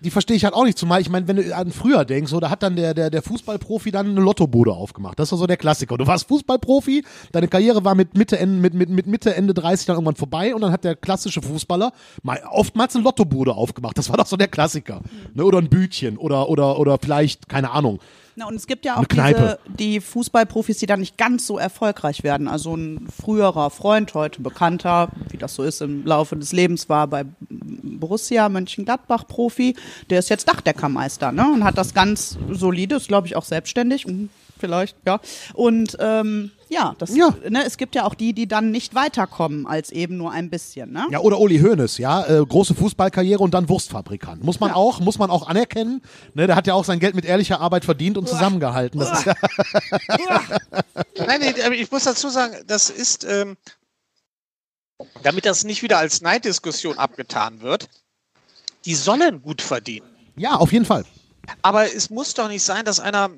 die verstehe ich halt auch nicht. Zumal, ich meine, wenn du an früher denkst, so, da hat dann der, der, der Fußballprofi dann eine Lottobude aufgemacht. Das war so der Klassiker. Du warst Fußballprofi, deine Karriere war mit Mitte, Ende, mit, mit, mit Mitte, Ende 30 dann irgendwann vorbei und dann hat der klassische Fußballer mal oftmals eine Lottobude aufgemacht. Das war doch so der Klassiker. Ne? Oder ein Bütchen oder, oder, oder vielleicht, keine Ahnung, na, und es gibt ja auch diese, die Fußballprofis, die dann nicht ganz so erfolgreich werden. Also ein früherer Freund, heute Bekannter, wie das so ist im Laufe des Lebens, war bei Borussia Mönchengladbach Profi. Der ist jetzt Dachdeckermeister ne? und hat das ganz solide, ist glaube ich auch selbstständig. Mhm vielleicht, ja. Und ähm, ja, das, ja. Ne, es gibt ja auch die, die dann nicht weiterkommen als eben nur ein bisschen. Ne? Ja, oder Uli Hoeneß, ja, äh, große Fußballkarriere und dann Wurstfabrikant. Muss man ja. auch, muss man auch anerkennen. Ne, der hat ja auch sein Geld mit ehrlicher Arbeit verdient und Uah. zusammengehalten. Das Uah. ist ja Nein, nee, ich muss dazu sagen, das ist, ähm, damit das nicht wieder als Neiddiskussion abgetan wird, die sollen gut verdienen. Ja, auf jeden Fall. Aber es muss doch nicht sein, dass einer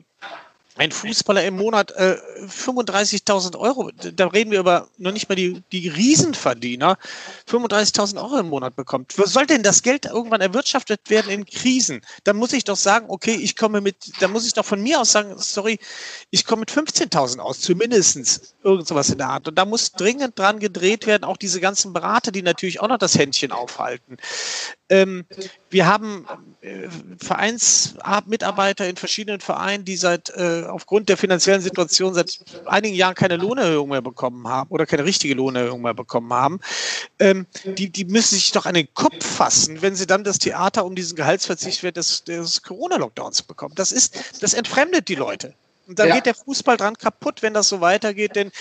ein Fußballer im Monat äh, 35.000 Euro, da reden wir über noch nicht mal die, die Riesenverdiener, 35.000 Euro im Monat bekommt. Wo soll denn das Geld irgendwann erwirtschaftet werden in Krisen? Dann muss ich doch sagen, okay, ich komme mit, dann muss ich doch von mir aus sagen, sorry, ich komme mit 15.000 aus, zumindestens irgend sowas in der Art. Und da muss dringend dran gedreht werden, auch diese ganzen Berater, die natürlich auch noch das Händchen aufhalten. Ähm, wir haben äh, Vereinsmitarbeiter in verschiedenen Vereinen, die seit äh, aufgrund der finanziellen Situation seit einigen Jahren keine Lohnerhöhung mehr bekommen haben oder keine richtige Lohnerhöhung mehr bekommen haben. Ähm, die, die müssen sich doch an den Kopf fassen, wenn sie dann das Theater um diesen Gehaltsverzicht des, des Corona-Lockdowns bekommen. Das ist, das entfremdet die Leute. Und da ja. geht der Fußball dran kaputt, wenn das so weitergeht. Denn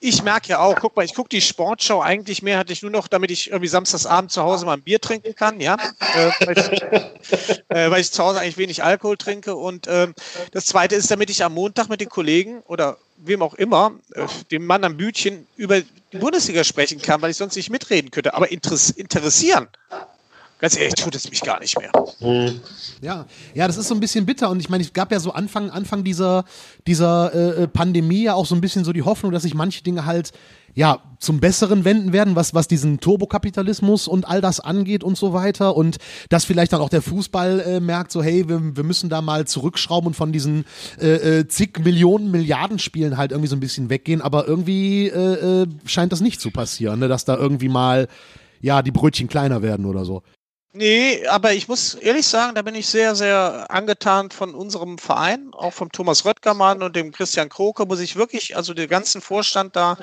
ich merke ja auch, guck mal, ich gucke die Sportschau eigentlich mehr, hatte ich nur noch, damit ich irgendwie samstagsabend zu Hause mal ein Bier trinken kann, ja. Äh, weil, ich, äh, weil, ich, zu Hause eigentlich wenig Alkohol trinke. Und äh, das zweite ist, damit ich am Montag mit den Kollegen oder wem auch immer, äh, dem Mann am Bütchen, über die Bundesliga sprechen kann, weil ich sonst nicht mitreden könnte. Aber interessieren Ganz ehrlich, tut es mich gar nicht mehr. Ja, ja, das ist so ein bisschen bitter. Und ich meine, es gab ja so Anfang, Anfang dieser, dieser äh, äh, Pandemie ja auch so ein bisschen so die Hoffnung, dass sich manche Dinge halt ja, zum Besseren wenden werden, was, was diesen Turbokapitalismus und all das angeht und so weiter. Und dass vielleicht dann auch der Fußball äh, merkt, so, hey, wir, wir müssen da mal zurückschrauben und von diesen äh, äh, zig Millionen Milliarden Spielen halt irgendwie so ein bisschen weggehen. Aber irgendwie äh, äh, scheint das nicht zu passieren, ne? dass da irgendwie mal, ja, die Brötchen kleiner werden oder so. Nee, aber ich muss ehrlich sagen, da bin ich sehr, sehr angetan von unserem Verein, auch vom Thomas Röttgermann und dem Christian Kroke, muss ich wirklich, also den ganzen Vorstand da,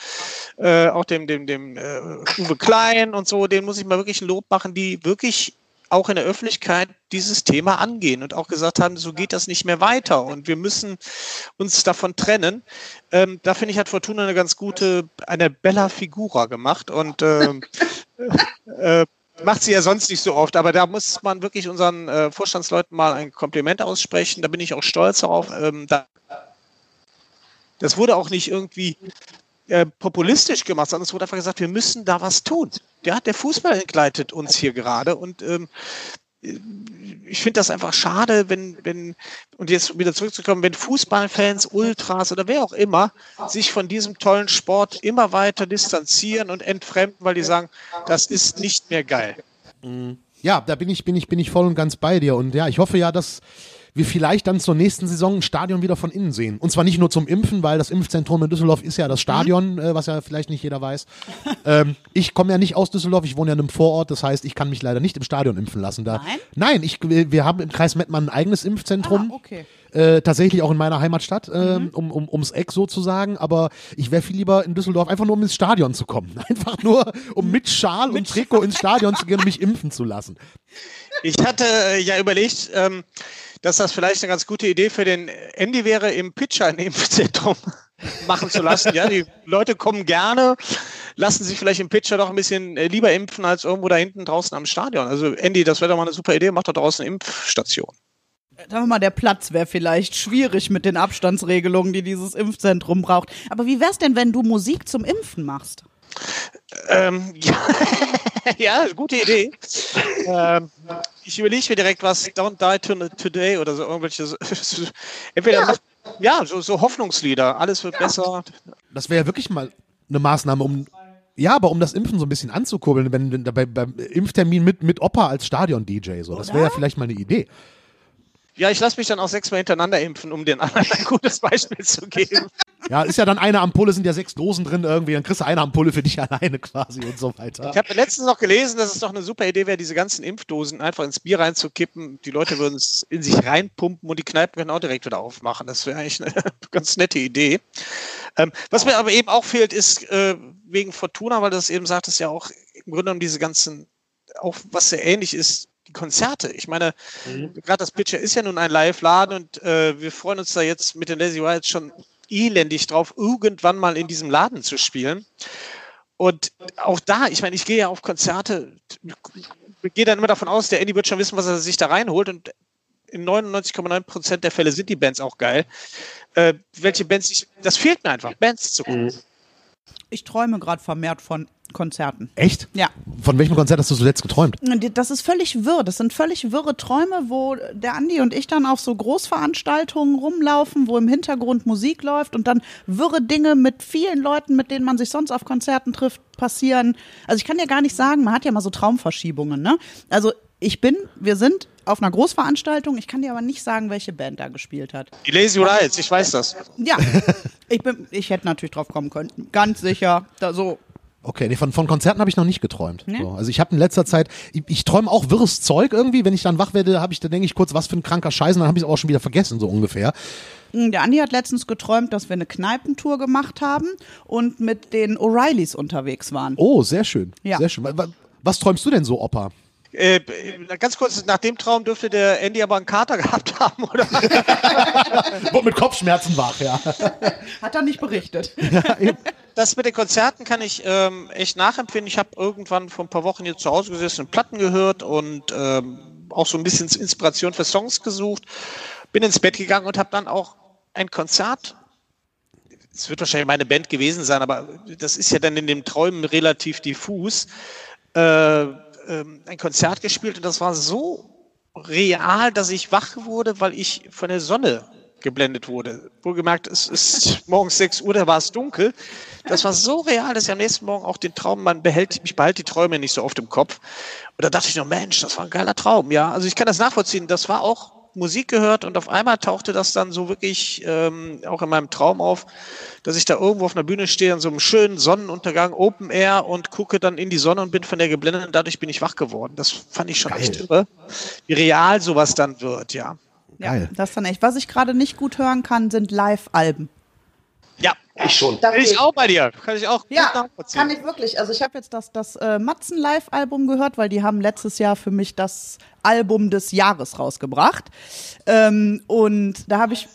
äh, auch dem, dem, dem äh, Uwe Klein und so, den muss ich mal wirklich ein Lob machen, die wirklich auch in der Öffentlichkeit dieses Thema angehen und auch gesagt haben, so geht das nicht mehr weiter und wir müssen uns davon trennen. Ähm, da finde ich, hat Fortuna eine ganz gute, eine Bella Figura gemacht und ähm, äh, macht sie ja sonst nicht so oft, aber da muss man wirklich unseren äh, Vorstandsleuten mal ein Kompliment aussprechen. Da bin ich auch stolz darauf. Ähm, da Das wurde auch nicht irgendwie äh, populistisch gemacht, sondern es wurde einfach gesagt, wir müssen da was tun. Ja, der Fußball entgleitet uns hier gerade und ähm, ich finde das einfach schade, wenn, wenn, und jetzt wieder zurückzukommen, wenn Fußballfans, Ultras oder wer auch immer sich von diesem tollen Sport immer weiter distanzieren und entfremden, weil die sagen, das ist nicht mehr geil. Ja, da bin ich, bin ich, bin ich voll und ganz bei dir. Und ja, ich hoffe ja, dass wir vielleicht dann zur nächsten Saison ein Stadion wieder von innen sehen. Und zwar nicht nur zum Impfen, weil das Impfzentrum in Düsseldorf ist ja das Stadion, äh, was ja vielleicht nicht jeder weiß. ähm, ich komme ja nicht aus Düsseldorf, ich wohne ja in einem Vorort, das heißt, ich kann mich leider nicht im Stadion impfen lassen. Da, Nein? Nein, ich, wir haben im Kreis Mettmann ein eigenes Impfzentrum. Ah, okay. Äh, tatsächlich auch in meiner Heimatstadt, ähm, um, um, ums Eck sozusagen, aber ich wäre viel lieber in Düsseldorf, einfach nur um ins Stadion zu kommen. Einfach nur, um mit Schal und Trikot ins Stadion zu gehen und mich impfen zu lassen. Ich hatte äh, ja überlegt, ähm, dass das vielleicht eine ganz gute Idee für den Andy wäre, im Pitcher ein Impfzentrum machen zu lassen. Ja, die Leute kommen gerne, lassen sich vielleicht im Pitcher doch ein bisschen äh, lieber impfen als irgendwo da hinten draußen am Stadion. Also Andy, das wäre doch mal eine super Idee, macht doch draußen eine Impfstation. Sagen wir mal, der Platz wäre vielleicht schwierig mit den Abstandsregelungen, die dieses Impfzentrum braucht. Aber wie wär's denn, wenn du Musik zum Impfen machst? Ähm, ja, ja, gute Idee. Ähm, ich überlege mir direkt was, Don't Die to- Today oder so irgendwelche, so- entweder, ja, so, so Hoffnungslieder, alles wird besser. Das wäre ja wirklich mal eine Maßnahme, um ja, aber um das Impfen so ein bisschen anzukurbeln, wenn, wenn dabei beim Impftermin mit, mit Opa als Stadion-DJ, so. Das wäre ja vielleicht mal eine Idee. Ja, ich lasse mich dann auch sechsmal hintereinander impfen, um den anderen ein gutes Beispiel zu geben. Ja, ist ja dann eine Ampulle, sind ja sechs Dosen drin irgendwie, dann kriegst du eine Ampulle für dich alleine quasi und so weiter. Ich habe letztens noch gelesen, dass es doch eine super Idee wäre, diese ganzen Impfdosen einfach ins Bier reinzukippen. Die Leute würden es in sich reinpumpen und die Kneipen können auch direkt wieder aufmachen. Das wäre eigentlich eine ganz nette Idee. Ähm, was mir aber eben auch fehlt, ist äh, wegen Fortuna, weil du das eben sagtest, ja auch im Grunde genommen diese ganzen, auch was sehr ähnlich ist, die Konzerte. Ich meine, gerade das Pitcher ist ja nun ein Live-Laden und äh, wir freuen uns da jetzt mit den Lazy Riots schon elendig drauf, irgendwann mal in diesem Laden zu spielen. Und auch da, ich meine, ich gehe ja auf Konzerte, gehe dann immer davon aus, der Andy wird schon wissen, was er sich da reinholt und in 99,9 Prozent der Fälle sind die Bands auch geil. Äh, welche Bands ich, das fehlt mir einfach, Bands zu gucken. Ich träume gerade vermehrt von Konzerten. Echt? Ja. Von welchem Konzert hast du zuletzt geträumt? Das ist völlig wirr. Das sind völlig wirre Träume, wo der Andi und ich dann auf so Großveranstaltungen rumlaufen, wo im Hintergrund Musik läuft und dann wirre Dinge mit vielen Leuten, mit denen man sich sonst auf Konzerten trifft, passieren. Also ich kann ja gar nicht sagen, man hat ja mal so Traumverschiebungen, ne? Also ich bin, wir sind auf einer Großveranstaltung, ich kann dir aber nicht sagen, welche Band da gespielt hat. Die Lazy Riots, ich weiß das. Ja, ich, bin, ich hätte natürlich drauf kommen können. Ganz sicher. Da so, Okay, nee, von, von Konzerten habe ich noch nicht geträumt. Nee? So, also ich habe in letzter Zeit, ich, ich träume auch wirres Zeug irgendwie. Wenn ich dann wach werde, habe ich, dann denke ich kurz, was für ein kranker Scheiß, und dann habe ich es auch schon wieder vergessen, so ungefähr. Der Andi hat letztens geträumt, dass wir eine Kneipentour gemacht haben und mit den O'Reillys unterwegs waren. Oh, sehr schön. Ja. Sehr schön. Wa- wa- Was träumst du denn so, Opa? Äh, ganz kurz, nach dem Traum dürfte der Andy aber einen Kater gehabt haben, oder? Wo mit Kopfschmerzen wach, ja. Hat er nicht berichtet. Das mit den Konzerten kann ich ähm, echt nachempfinden. Ich habe irgendwann vor ein paar Wochen hier zu Hause gesessen und Platten gehört und ähm, auch so ein bisschen Inspiration für Songs gesucht. Bin ins Bett gegangen und habe dann auch ein Konzert. Es wird wahrscheinlich meine Band gewesen sein, aber das ist ja dann in den Träumen relativ diffus. Äh, ähm, ein Konzert gespielt und das war so real, dass ich wach wurde, weil ich von der Sonne geblendet wurde. Wohlgemerkt, es ist morgens 6 Uhr, da war es dunkel. Das war so real, dass ich am nächsten Morgen auch den Traum, man behält, ich behalte die Träume nicht so oft im Kopf. Und da dachte ich noch, Mensch, das war ein geiler Traum. Ja, also ich kann das nachvollziehen. Das war auch Musik gehört und auf einmal tauchte das dann so wirklich ähm, auch in meinem Traum auf, dass ich da irgendwo auf einer Bühne stehe, an so einem schönen Sonnenuntergang, Open Air und gucke dann in die Sonne und bin von der geblendet und dadurch bin ich wach geworden. Das fand ich schon Geil. echt irre, wie real sowas dann wird, ja. Ja, Geil. das dann echt. Was ich gerade nicht gut hören kann, sind Live-Alben. Ja, Ich schon. bin ich auch bei dir. Kann ich auch gut Ja, nachvollziehen. kann ich wirklich. Also ich habe jetzt das, das äh, Matzen Live-Album gehört, weil die haben letztes Jahr für mich das Album des Jahres rausgebracht. Ähm, und da habe ich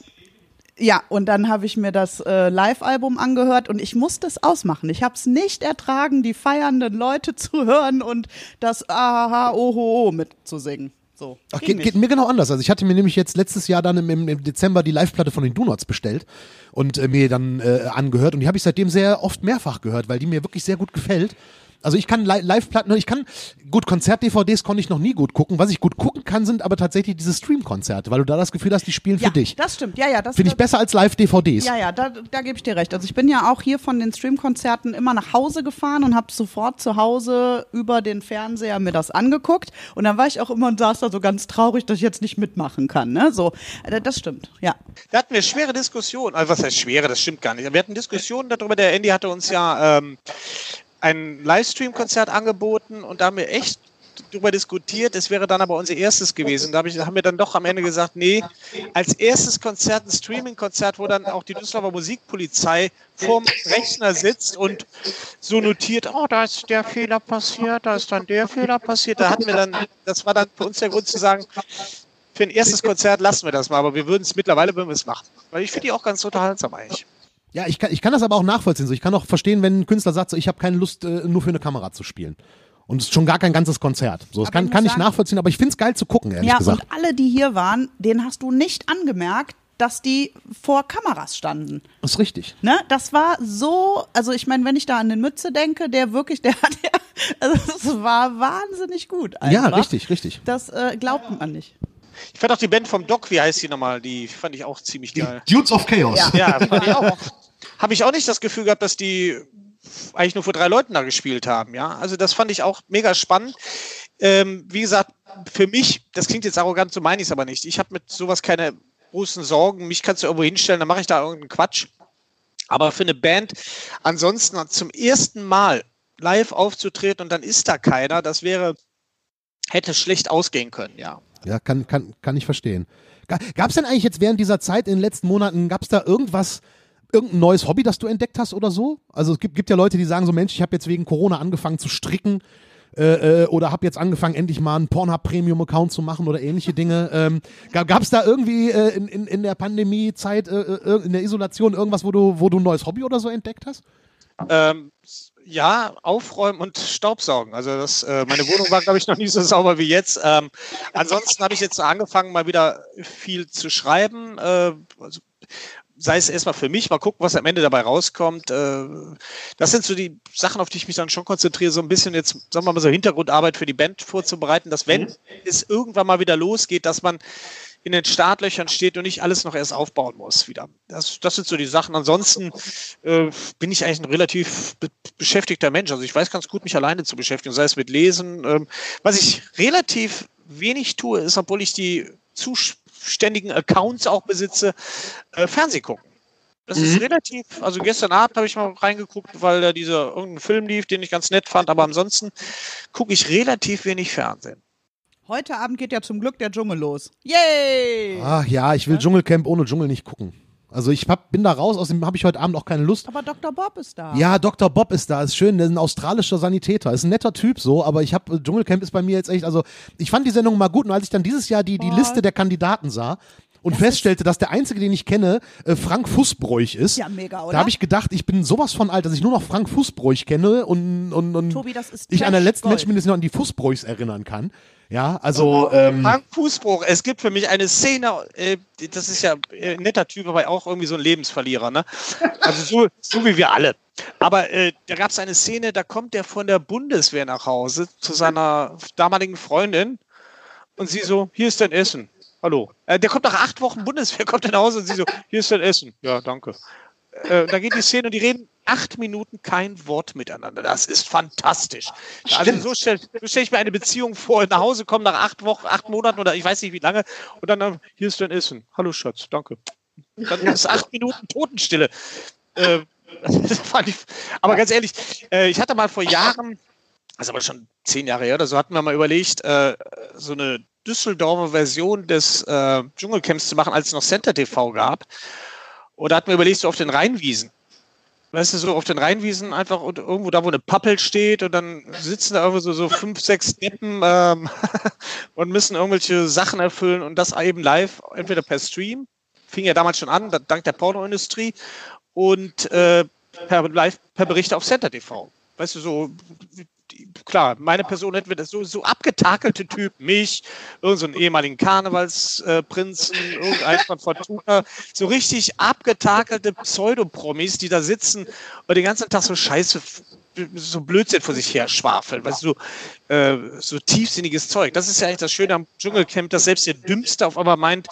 ja, und dann habe ich mir das äh, Live-Album angehört und ich musste es ausmachen. Ich habe es nicht ertragen, die feiernden Leute zu hören und das Aha, Oho, mitzusingen. So. Ach, geht, geht mir genau anders. Also ich hatte mir nämlich jetzt letztes Jahr dann im, im, im Dezember die Live-Platte von den Donuts bestellt und äh, mir dann äh, angehört und die habe ich seitdem sehr oft mehrfach gehört, weil die mir wirklich sehr gut gefällt. Also ich kann Li- Live-Platten, ich kann, gut, Konzert-DVDs konnte ich noch nie gut gucken. Was ich gut gucken kann, sind aber tatsächlich diese Stream-Konzerte, weil du da das Gefühl hast, die spielen ja, für dich. das stimmt. Ja, ja, das Finde ich besser als Live-DVDs. Ja, ja, da, da gebe ich dir recht. Also ich bin ja auch hier von den Streamkonzerten immer nach Hause gefahren und habe sofort zu Hause über den Fernseher mir das angeguckt. Und dann war ich auch immer und saß da so ganz traurig, dass ich jetzt nicht mitmachen kann. Ne? So, äh, das stimmt, ja. Da hatten wir schwere Diskussionen. Also was heißt schwere? Das stimmt gar nicht. Wir hatten Diskussionen darüber. Der Andy hatte uns ja ähm, ein Livestream-Konzert angeboten und da haben wir echt darüber diskutiert. Es wäre dann aber unser erstes gewesen. Da, haben wir dann doch am Ende gesagt, nee, als erstes Konzert ein Streaming-Konzert, wo dann auch die Düsseldorfer Musikpolizei vorm Rechner sitzt und so notiert, oh, da ist der Fehler passiert, da ist dann der Fehler passiert. Da hatten wir dann, das war dann für uns der Grund zu sagen, für ein erstes Konzert lassen wir das mal, aber wir würden es mittlerweile, würden wir es machen. Weil ich finde die auch ganz unterhaltsam eigentlich. Ja, ich kann, ich kann das aber auch nachvollziehen. So, ich kann auch verstehen, wenn ein Künstler sagt, so, ich habe keine Lust, äh, nur für eine Kamera zu spielen. Und es ist schon gar kein ganzes Konzert. So, das Aber kann, ich kann ich nachvollziehen, aber ich finde es geil zu gucken, ehrlich Ja, gesagt. und alle, die hier waren, denen hast du nicht angemerkt, dass die vor Kameras standen. Das ist richtig. Ne, das war so, also ich meine, wenn ich da an den Mütze denke, der wirklich, der hat ja, also das war wahnsinnig gut. Einfach. Ja, richtig, richtig. Das äh, glaubt man nicht. Ich fand auch die Band vom Doc, wie heißt die nochmal? Die fand ich auch ziemlich geil. Dudes of Chaos. Ja, fand ich auch. Habe ich auch nicht das Gefühl gehabt, dass die eigentlich nur vor drei Leuten da gespielt haben. Ja, also das fand ich auch mega spannend. Ähm, wie gesagt, für mich, das klingt jetzt arrogant, so meine ich es aber nicht. Ich habe mit sowas keine großen Sorgen. Mich kannst du irgendwo hinstellen, dann mache ich da irgendeinen Quatsch. Aber für eine Band, ansonsten zum ersten Mal live aufzutreten und dann ist da keiner, das wäre, hätte schlecht ausgehen können, ja. Ja, kann, kann, kann ich verstehen. Gab es denn eigentlich jetzt während dieser Zeit in den letzten Monaten, gab es da irgendwas, irgendein neues Hobby, das du entdeckt hast oder so? Also es gibt, gibt ja Leute, die sagen so, Mensch, ich habe jetzt wegen Corona angefangen zu stricken äh, äh, oder habe jetzt angefangen, endlich mal einen Pornhub-Premium-Account zu machen oder ähnliche Dinge. Ähm, gab es da irgendwie äh, in, in, in der Pandemie-Zeit, äh, äh, in der Isolation irgendwas, wo du, wo du ein neues Hobby oder so entdeckt hast? Ähm, ja, aufräumen und Staubsaugen. Also das, äh, meine Wohnung war, glaube ich, noch nie so sauber wie jetzt. Ähm, ansonsten habe ich jetzt angefangen, mal wieder viel zu schreiben. Äh, also, sei es erstmal für mich, mal gucken, was am Ende dabei rauskommt. Äh, das sind so die Sachen, auf die ich mich dann schon konzentriere, so ein bisschen jetzt, sagen wir mal so Hintergrundarbeit für die Band vorzubereiten, dass wenn es irgendwann mal wieder losgeht, dass man in den Startlöchern steht und nicht alles noch erst aufbauen muss wieder. Das, das sind so die Sachen. Ansonsten äh, bin ich eigentlich ein relativ be beschäftigter Mensch. Also ich weiß ganz gut, mich alleine zu beschäftigen, sei es mit Lesen. Ähm, was ich relativ wenig tue, ist, obwohl ich die zuständigen Accounts auch besitze, äh, Fernseh gucken. Das ist relativ, also gestern Abend habe ich mal reingeguckt, weil da dieser irgendein Film lief, den ich ganz nett fand, aber ansonsten gucke ich relativ wenig Fernsehen. Heute Abend geht ja zum Glück der Dschungel los. Yay! Ach ja, ich will Dschungelcamp ohne Dschungel nicht gucken. Also ich hab, bin da raus, außerdem habe ich heute Abend auch keine Lust. Aber Dr. Bob ist da. Ja, Dr. Bob ist da, ist schön, der ist ein australischer Sanitäter, ist ein netter Typ so, aber ich habe Dschungelcamp ist bei mir jetzt echt, also ich fand die Sendung mal gut und als ich dann dieses Jahr die, die. Liste der Kandidaten sah und feststellte, dass der einzige, den ich kenne, äh, Frank Fußbräuch ist. Ja, mega, oder? Da habe ich gedacht, ich bin sowas von alt, dass ich nur noch Frank Fußbräuch kenne und, und, und Tobi, das ist ich an der letzten Match mindestens noch an die Fußbräuchs erinnern kann. Ja, also ähm, Frank Fußbruch, es gibt für mich eine Szene, äh, das ist ja äh, ein netter Typ, aber auch irgendwie so ein Lebensverlierer, ne? Also so, so wie wir alle. Aber äh, da gab es eine Szene, da kommt der von der Bundeswehr nach Hause zu seiner damaligen Freundin und sie so, hier ist dein Essen. Hallo. Äh, der kommt nach acht Wochen Bundeswehr, kommt er nach Hause und sie so, hier ist dein Essen. Ja, danke. Äh, da geht die Szene und die reden acht Minuten kein Wort miteinander. Das ist fantastisch. Also so stelle so stell ich mir eine Beziehung vor, nach Hause kommen nach acht Wochen, acht Monaten oder ich weiß nicht wie lange und dann, äh, hier ist dein Essen. Hallo Schatz, danke. Dann ist acht Minuten Totenstille. Äh, aber ganz ehrlich, äh, ich hatte mal vor Jahren, also aber schon zehn Jahre her oder so, hatten wir mal überlegt, äh, so eine Düsseldorfer Version des äh, Dschungelcamps zu machen, als es noch Center TV gab. Oder hatten wir überlegt, so auf den Rheinwiesen. Weißt du, so auf den Rheinwiesen einfach und irgendwo da, wo eine Pappel steht und dann sitzen da irgendwo so, so fünf, sechs Deppen ähm, und müssen irgendwelche Sachen erfüllen und das eben live, entweder per Stream, fing ja damals schon an, da- dank der Pornoindustrie, und äh, per, live per Berichte auf Center TV. Weißt du, so klar, meine Person hätte das so, so abgetakelte Typ, mich, irgendeinen so ehemaligen Karnevalsprinzen, äh, irgendein von Fortuna, so richtig abgetakelte Pseudopromis, die da sitzen und den ganzen Tag so Scheiße so Blödsinn vor sich her schwafeln, weißt du, so, äh, so tiefsinniges Zeug. Das ist ja eigentlich das Schöne am Dschungelcamp, dass selbst der Dümmste auf einmal meint,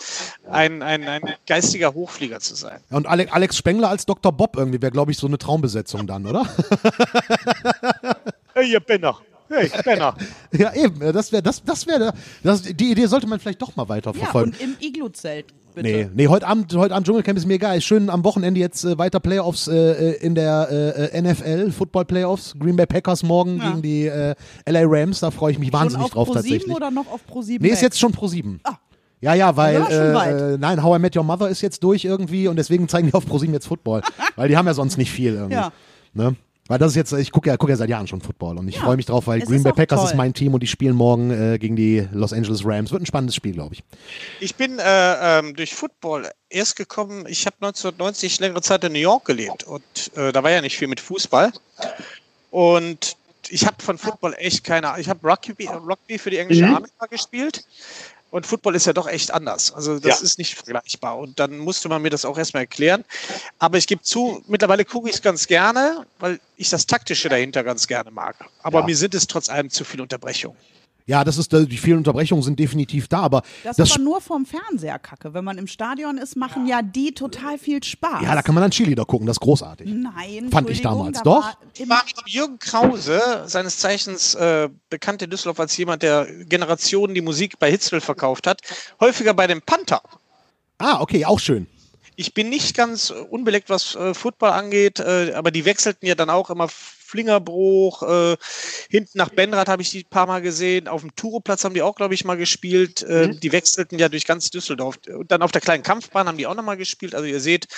ein, ein, ein geistiger Hochflieger zu sein. Ja, und Alex Spengler als Dr. Bob irgendwie wäre, glaube ich, so eine Traumbesetzung dann, oder? hey, ihr Penner. Hey, Penner. ja, eben. Das wäre, das, das wäre, das, die Idee sollte man vielleicht doch mal weiterverfolgen. Ja, und im Iglu-Zelt. Bitte. Nee, nee, heute Abend, heute Abend Dschungelcamp ist mir egal. Schön am Wochenende jetzt äh, weiter Playoffs äh, äh in der äh, äh NFL, Football Playoffs. Green Bay Packers morgen ja. gegen die äh, LA Rams. Da freue ich mich wahnsinnig drauf Pro tatsächlich. oder noch auf Pro 7? Nee, ist jetzt schon Pro 7. Ah. Ja, ja, weil äh, nein, How I Met Your Mother ist jetzt durch irgendwie und deswegen zeigen die auf Pro 7 jetzt Football, weil die haben ja sonst nicht viel irgendwie. Ja. Ne? Weil das ist jetzt, ich gucke ja, guck ja seit Jahren schon Football und ich ja, freue mich drauf, weil Green Bay Packers toll. ist mein Team und die spielen morgen äh, gegen die Los Angeles Rams. Wird ein spannendes Spiel, glaube ich. Ich bin äh, ähm, durch Football erst gekommen, ich habe 1990 längere Zeit in New York gelebt und äh, da war ja nicht viel mit Fußball. Und ich habe von Football echt keine Ahnung. Ich habe Rugby, Rugby für die englische mhm. Armee gespielt und Football ist ja doch echt anders. Also das ja. ist nicht vergleichbar. Und dann musste man mir das auch erstmal erklären. Aber ich gebe zu, mittlerweile gucke ich es ganz gerne, weil ich das Taktische dahinter ganz gerne mag. Aber ja. mir sind es trotz allem zu viele Unterbrechungen. Ja, das ist, die vielen Unterbrechungen sind definitiv da, aber. Das, das ist aber nur vom Fernseher kacke. Wenn man im Stadion ist, machen ja die total viel Spaß. Ja, da kann man dann Cheerleader gucken, das ist großartig. Nein, fand ich damals. Da Doch. Ich war mit Jürgen Krause, seines Zeichens äh, bekannt in Düsseldorf als jemand, der Generationen die Musik bei Hitzl verkauft hat, häufiger bei dem Panther. Ah, okay, auch schön. Ich bin nicht ganz unbeleckt, was äh, Football angeht, äh, aber die wechselten ja dann auch immer Flingerbruch, äh, hinten nach Benrad habe ich die ein paar Mal gesehen, auf dem Turoplatz haben die auch, glaube ich, mal gespielt. Äh, mhm. Die wechselten ja durch ganz Düsseldorf. Und dann auf der kleinen Kampfbahn haben die auch nochmal gespielt. Also ihr seht,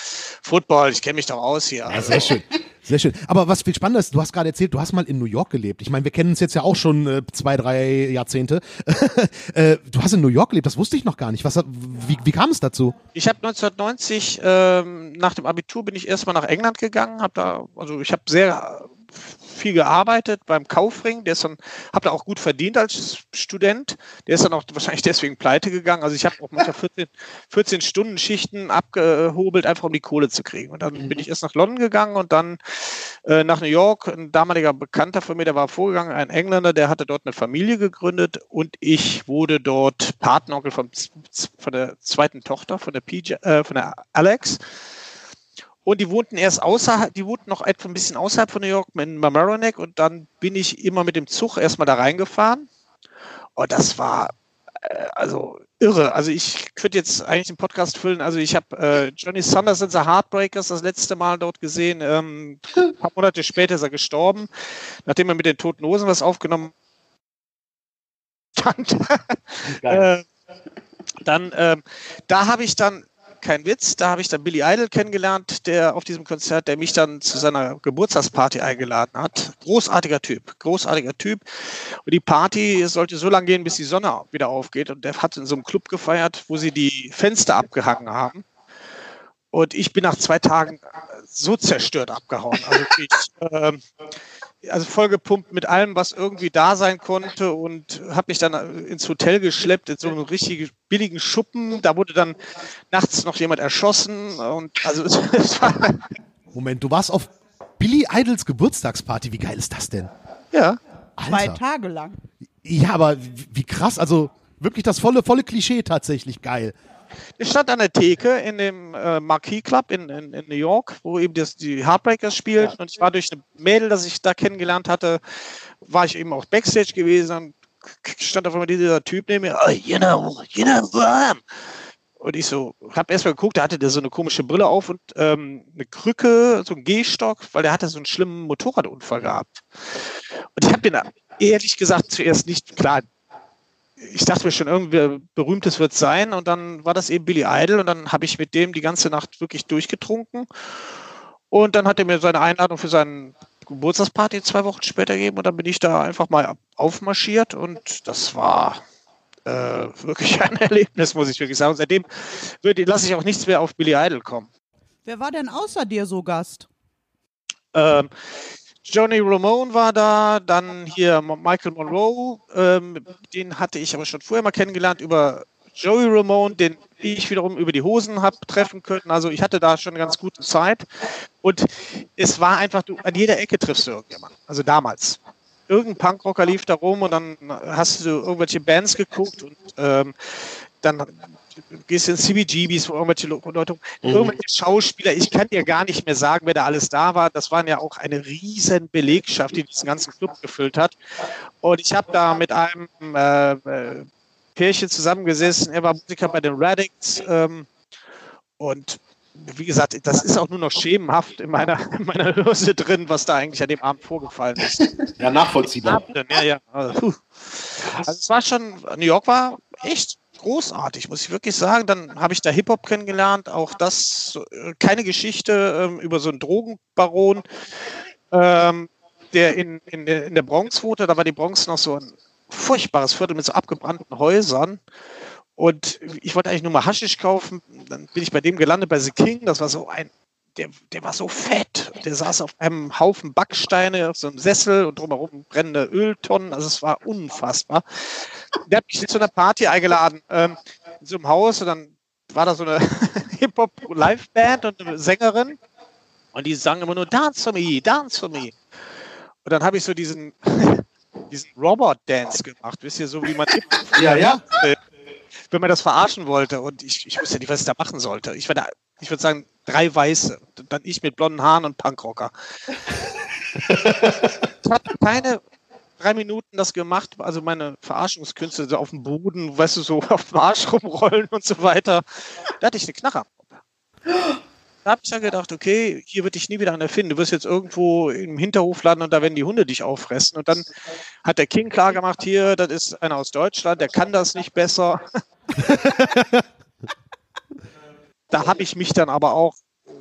Football, ich kenne mich doch aus hier. Ja, sehr schön. Sehr schön. Aber was viel spannender ist, du hast gerade erzählt, du hast mal in New York gelebt. Ich meine, wir kennen uns jetzt ja auch schon äh, zwei, drei Jahrzehnte. äh, du hast in New York gelebt, das wusste ich noch gar nicht. Was, wie, wie kam es dazu? Ich habe 1990 ähm, nach dem Abitur bin ich erstmal nach England gegangen, habe da, also ich habe sehr viel gearbeitet beim Kaufring. Der ist dann, habe da auch gut verdient als Student. Der ist dann auch wahrscheinlich deswegen pleite gegangen. Also ich habe auch manchmal 14, 14 Stunden Schichten abgehobelt, einfach um die Kohle zu kriegen. Und dann mhm. bin ich erst nach London gegangen und dann äh, nach New York. Ein damaliger Bekannter von mir, der war vorgegangen, ein Engländer, der hatte dort eine Familie gegründet und ich wurde dort Patenonkel von, von der zweiten Tochter, von der, PJ, äh, von der Alex. Und die wohnten erst außerhalb, die wohnten noch etwa ein bisschen außerhalb von New York in Mamaroneck und dann bin ich immer mit dem Zug erstmal da reingefahren. Und das war äh, also irre. Also ich könnte jetzt eigentlich den Podcast füllen. Also ich habe äh, Johnny Saunders and the Heartbreakers das letzte Mal dort gesehen. Ähm, ein paar Monate später ist er gestorben, nachdem er mit den Toten Hosen was aufgenommen hat. äh, dann, äh, da habe ich dann kein Witz, da habe ich dann Billy Idol kennengelernt, der auf diesem Konzert, der mich dann zu seiner Geburtstagsparty eingeladen hat. Großartiger Typ, großartiger Typ. Und die Party sollte so lange gehen, bis die Sonne wieder aufgeht. Und der hat in so einem Club gefeiert, wo sie die Fenster abgehangen haben. Und ich bin nach zwei Tagen so zerstört abgehauen. Also ich, ähm, also vollgepumpt mit allem, was irgendwie da sein konnte und habe mich dann ins Hotel geschleppt, in so einem richtig billigen Schuppen. Da wurde dann nachts noch jemand erschossen und also es war Moment, du warst auf Billy Idols Geburtstagsparty. Wie geil ist das denn? Ja. Alter. Zwei Tage lang. Ja, aber wie krass, also wirklich das volle, volle Klischee tatsächlich geil. Ich stand an der Theke in dem äh, Marquis Club in, in, in, New York, wo eben das, die Heartbreakers spielt. Und ich war durch eine Mädel, das ich da kennengelernt hatte, war ich eben auch Backstage gewesen und stand auf einmal dieser Typ neben mir, oh, you know, you know who I am. Und ich so, hab erstmal geguckt, da hatte der so eine komische Brille auf und ähm, eine Krücke, so ein Gehstock, weil der hatte so einen schlimmen Motorradunfall gehabt. Und ich habe den ehrlich gesagt zuerst nicht, klar, ich dachte mir schon, irgendwie Berühmtes wird sein und dann war das eben Billy Idol und dann habe ich mit dem die ganze Nacht wirklich durchgetrunken und dann hat er mir seine Einladung für seinen Geburtstagsparty zwei Wochen später gegeben und dann bin ich da einfach mal aufmarschiert und das war äh, wirklich ein Erlebnis, muss ich wirklich sagen. Und seitdem lasse ich auch nichts mehr auf Billy Idol kommen. Wer war denn außer dir so Gast? Ähm, Johnny Ramone war da, dann hier Michael Monroe, ähm, den hatte ich aber schon vorher mal kennengelernt über Joey Ramone, den ich wiederum über die Hosen habe treffen können. Also ich hatte da schon eine ganz gute Zeit. Und es war einfach, du, an jeder Ecke triffst du irgendjemanden. Also damals. Irgendein Punkrocker lief da rum und dann hast du irgendwelche Bands geguckt und ähm, dann gehst du in CBGBs, wo irgendwelche Leute, mhm. irgendwelche Schauspieler, ich kann dir gar nicht mehr sagen, wer da alles da war. Das waren ja auch eine riesen Belegschaft, die diesen ganzen Club gefüllt hat. Und ich habe da mit einem äh, äh, Pärchen zusammengesessen. Er war Musiker bei den Radicts. Ähm, und wie gesagt, das ist auch nur noch schemenhaft in meiner, in meiner Hörse drin, was da eigentlich an dem Abend vorgefallen ist. Ja, nachvollziehbar. Ja, ja. Also, also es war schon, New York war echt großartig, muss ich wirklich sagen. Dann habe ich da Hip-Hop kennengelernt, auch das, äh, keine Geschichte ähm, über so einen Drogenbaron, ähm, der in, in, in der Bronx wohnte. Da war die Bronx noch so ein furchtbares Viertel mit so abgebrannten Häusern. Und ich wollte eigentlich nur mal Haschisch kaufen. Dann bin ich bei dem gelandet, bei The King. Das war so ein, der, der war so fett. Der saß auf einem Haufen Backsteine, auf so einem Sessel und drumherum brennende Öltonnen. Also es war unfassbar. Der hat mich zu einer Party eingeladen, ähm, in so einem Haus. Und dann war da so eine Hip-Hop-Live-Band und eine Sängerin. Und die sangen immer nur Dance for me, Dance for me. Und dann habe ich so diesen, diesen Robot-Dance gemacht. Wisst ihr, so wie man ja, ja wenn man das verarschen wollte. Und ich, ich wusste nicht, was ich da machen sollte. Ich war da, ich würde sagen, drei Weiße. Dann ich mit blonden Haaren und Punkrocker. ich hatte keine drei Minuten das gemacht, also meine Verarschungskünste so auf dem Boden, weißt du, so auf dem Arsch rumrollen und so weiter. Da hatte ich eine Knarre. Da habe ich dann gedacht, okay, hier würde ich nie wieder einen finden. Du wirst jetzt irgendwo im Hinterhof landen und da werden die Hunde dich auffressen. Und dann hat der King klar gemacht, hier, das ist einer aus Deutschland, der kann das nicht besser. da habe ich mich dann aber auch,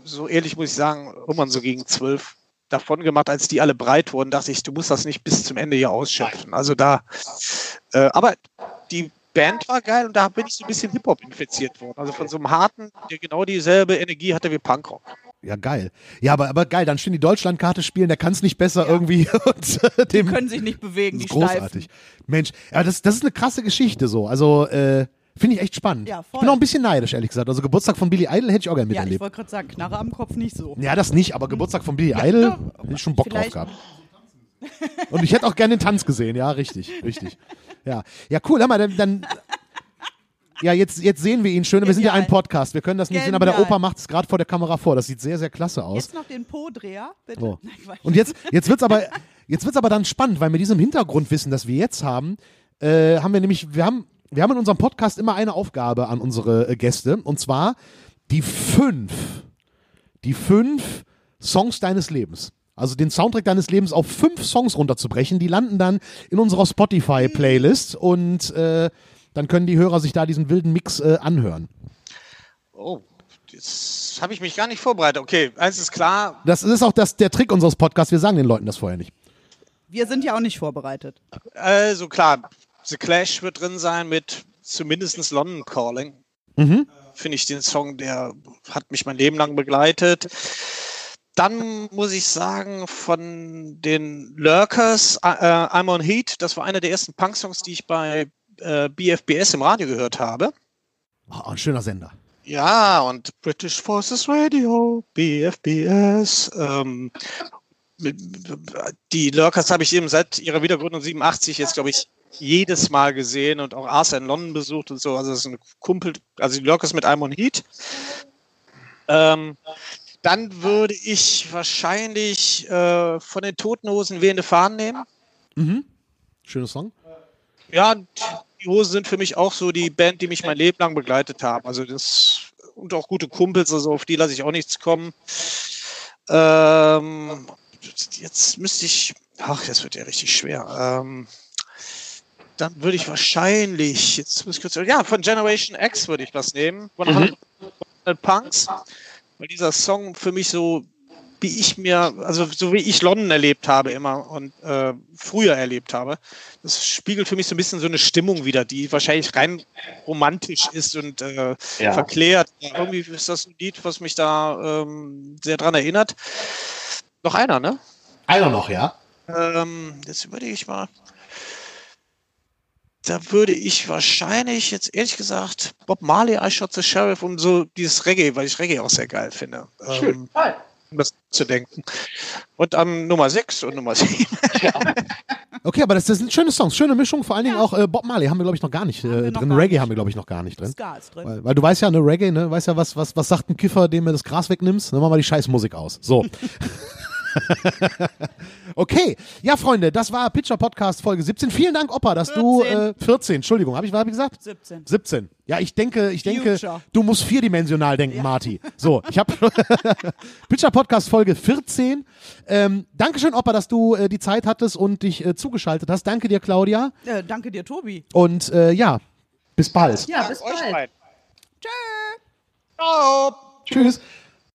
so ehrlich muss ich sagen, irgendwann so gegen zwölf davon gemacht, als die alle breit wurden, dachte ich, du musst das nicht bis zum Ende hier ausschöpfen. Also da, äh, aber die Band war geil und da bin ich so ein bisschen Hip-Hop infiziert worden. Also von so einem harten, der genau dieselbe Energie hatte wie Punkrock. Ja, geil. Ja, aber, aber geil, dann stehen die Deutschlandkarte spielen, der kann es nicht besser ja. irgendwie. Und, äh, dem, die können sich nicht bewegen, die großartig. Steifen. Mensch, ja, das, das ist eine krasse Geschichte so. Also, äh, Finde ich echt spannend. Ja, voll. Ich bin auch ein bisschen neidisch, ehrlich gesagt. Also Geburtstag von Billy Idol hätte ich auch gerne miterlebt. Ja, ich wollte gerade sagen, Knarre am Kopf nicht so. Ja, das nicht, aber Geburtstag von Billy Idol hätte ich schon Bock drauf gehabt. Und ich hätte auch gerne den Tanz gesehen, ja, richtig, richtig. Ja, ja cool, hör mal, dann, dann ja, jetzt, jetzt sehen wir ihn schön. Wir sind ja ein Podcast. Wir können das nicht Genial. sehen, aber der Opa macht es gerade vor der Kamera vor. Das sieht sehr, sehr klasse aus. Jetzt noch den Po-Dreher, bitte. Oh. Und jetzt, jetzt wird es aber, aber dann spannend, weil mit diesem Hintergrundwissen, das wir jetzt haben, äh, haben wir nämlich, wir haben wir haben in unserem Podcast immer eine Aufgabe an unsere äh, Gäste und zwar die fünf, die fünf Songs deines Lebens. Also den Soundtrack deines Lebens auf fünf Songs runterzubrechen. Die landen dann in unserer Spotify-Playlist und äh, dann können die Hörer sich da diesen wilden Mix äh, anhören. Oh, jetzt habe ich mich gar nicht vorbereitet. Okay, eins ist klar. Das ist auch das, der Trick unseres Podcasts. Wir sagen den Leuten das vorher nicht. Wir sind ja auch nicht vorbereitet. Also klar, The Clash wird drin sein mit zumindest London Calling. Mhm. Finde ich den Song, der hat mich mein Leben lang begleitet. Dann muss ich sagen, von den Lurkers, äh, I'm on Heat, das war einer der ersten Punk-Songs, die ich bei äh, BFBS im Radio gehört habe. Oh, ein schöner Sender. Ja, und British Forces Radio, BFBS. Ähm, die Lurkers habe ich eben seit ihrer Wiedergründung 87 jetzt, glaube ich, jedes Mal gesehen und auch Arthur in London besucht und so. Also das ist ein Kumpel, also die Lurkers mit Imon Heat. Ähm, dann würde ich wahrscheinlich äh, von den Toten Hosen wehende Fahnen nehmen. Mhm. Schöner Song. Ja, die Hosen sind für mich auch so die Band, die mich mein Leben lang begleitet haben. Also das und auch gute Kumpels, also auf die lasse ich auch nichts kommen. Ähm, jetzt müsste ich, ach, das wird ja richtig schwer. Ähm, dann würde ich wahrscheinlich, jetzt muss ich kurz, ja, von Generation X würde ich was nehmen. 100, mhm. Punks. Weil dieser Song für mich so, wie ich mir, also so wie ich London erlebt habe immer und äh, früher erlebt habe, das spiegelt für mich so ein bisschen so eine Stimmung wieder, die wahrscheinlich rein romantisch ist und äh, ja. verklärt. Irgendwie ist das ein Lied, was mich da ähm, sehr dran erinnert. Noch einer, ne? Einer noch, ja? Ähm, jetzt überlege ich mal. Da würde ich wahrscheinlich jetzt ehrlich gesagt Bob Marley, I Shot the Sheriff und so dieses Reggae, weil ich Reggae auch sehr geil finde. Schön. Ähm, um das zu denken. Und am Nummer 6 und Nummer 7. Okay, aber das, das sind schöne Songs, schöne Mischung. Vor allen Dingen auch äh, Bob Marley haben wir, glaube ich, noch gar nicht äh, drin. gar Reggae nicht. haben wir, glaube ich, noch gar nicht drin. Ska ist drin. Weil, weil du weißt ja, ne, Reggae, ne, weißt ja, was, was, was sagt ein Kiffer, dem er das Gras wegnimmst? Dann machen wir die scheiß Musik aus. So. okay, ja, Freunde, das war Pitcher Podcast Folge 17. Vielen Dank, Opa, dass du 14. äh, 14, Entschuldigung, habe ich, hab ich gesagt? 17. 17. Ja, ich denke, ich denke, Future. du musst vierdimensional denken, Marty. So, ich habe Pitcher Podcast Folge 14. Ähm, Dankeschön, Opa, dass du äh, die Zeit hattest und dich äh, zugeschaltet hast. Danke dir, Claudia. Äh, danke dir, Tobi. Und äh, ja, bis bald. Ja, bis Euch bald. Tschö. Ciao. Tschüss.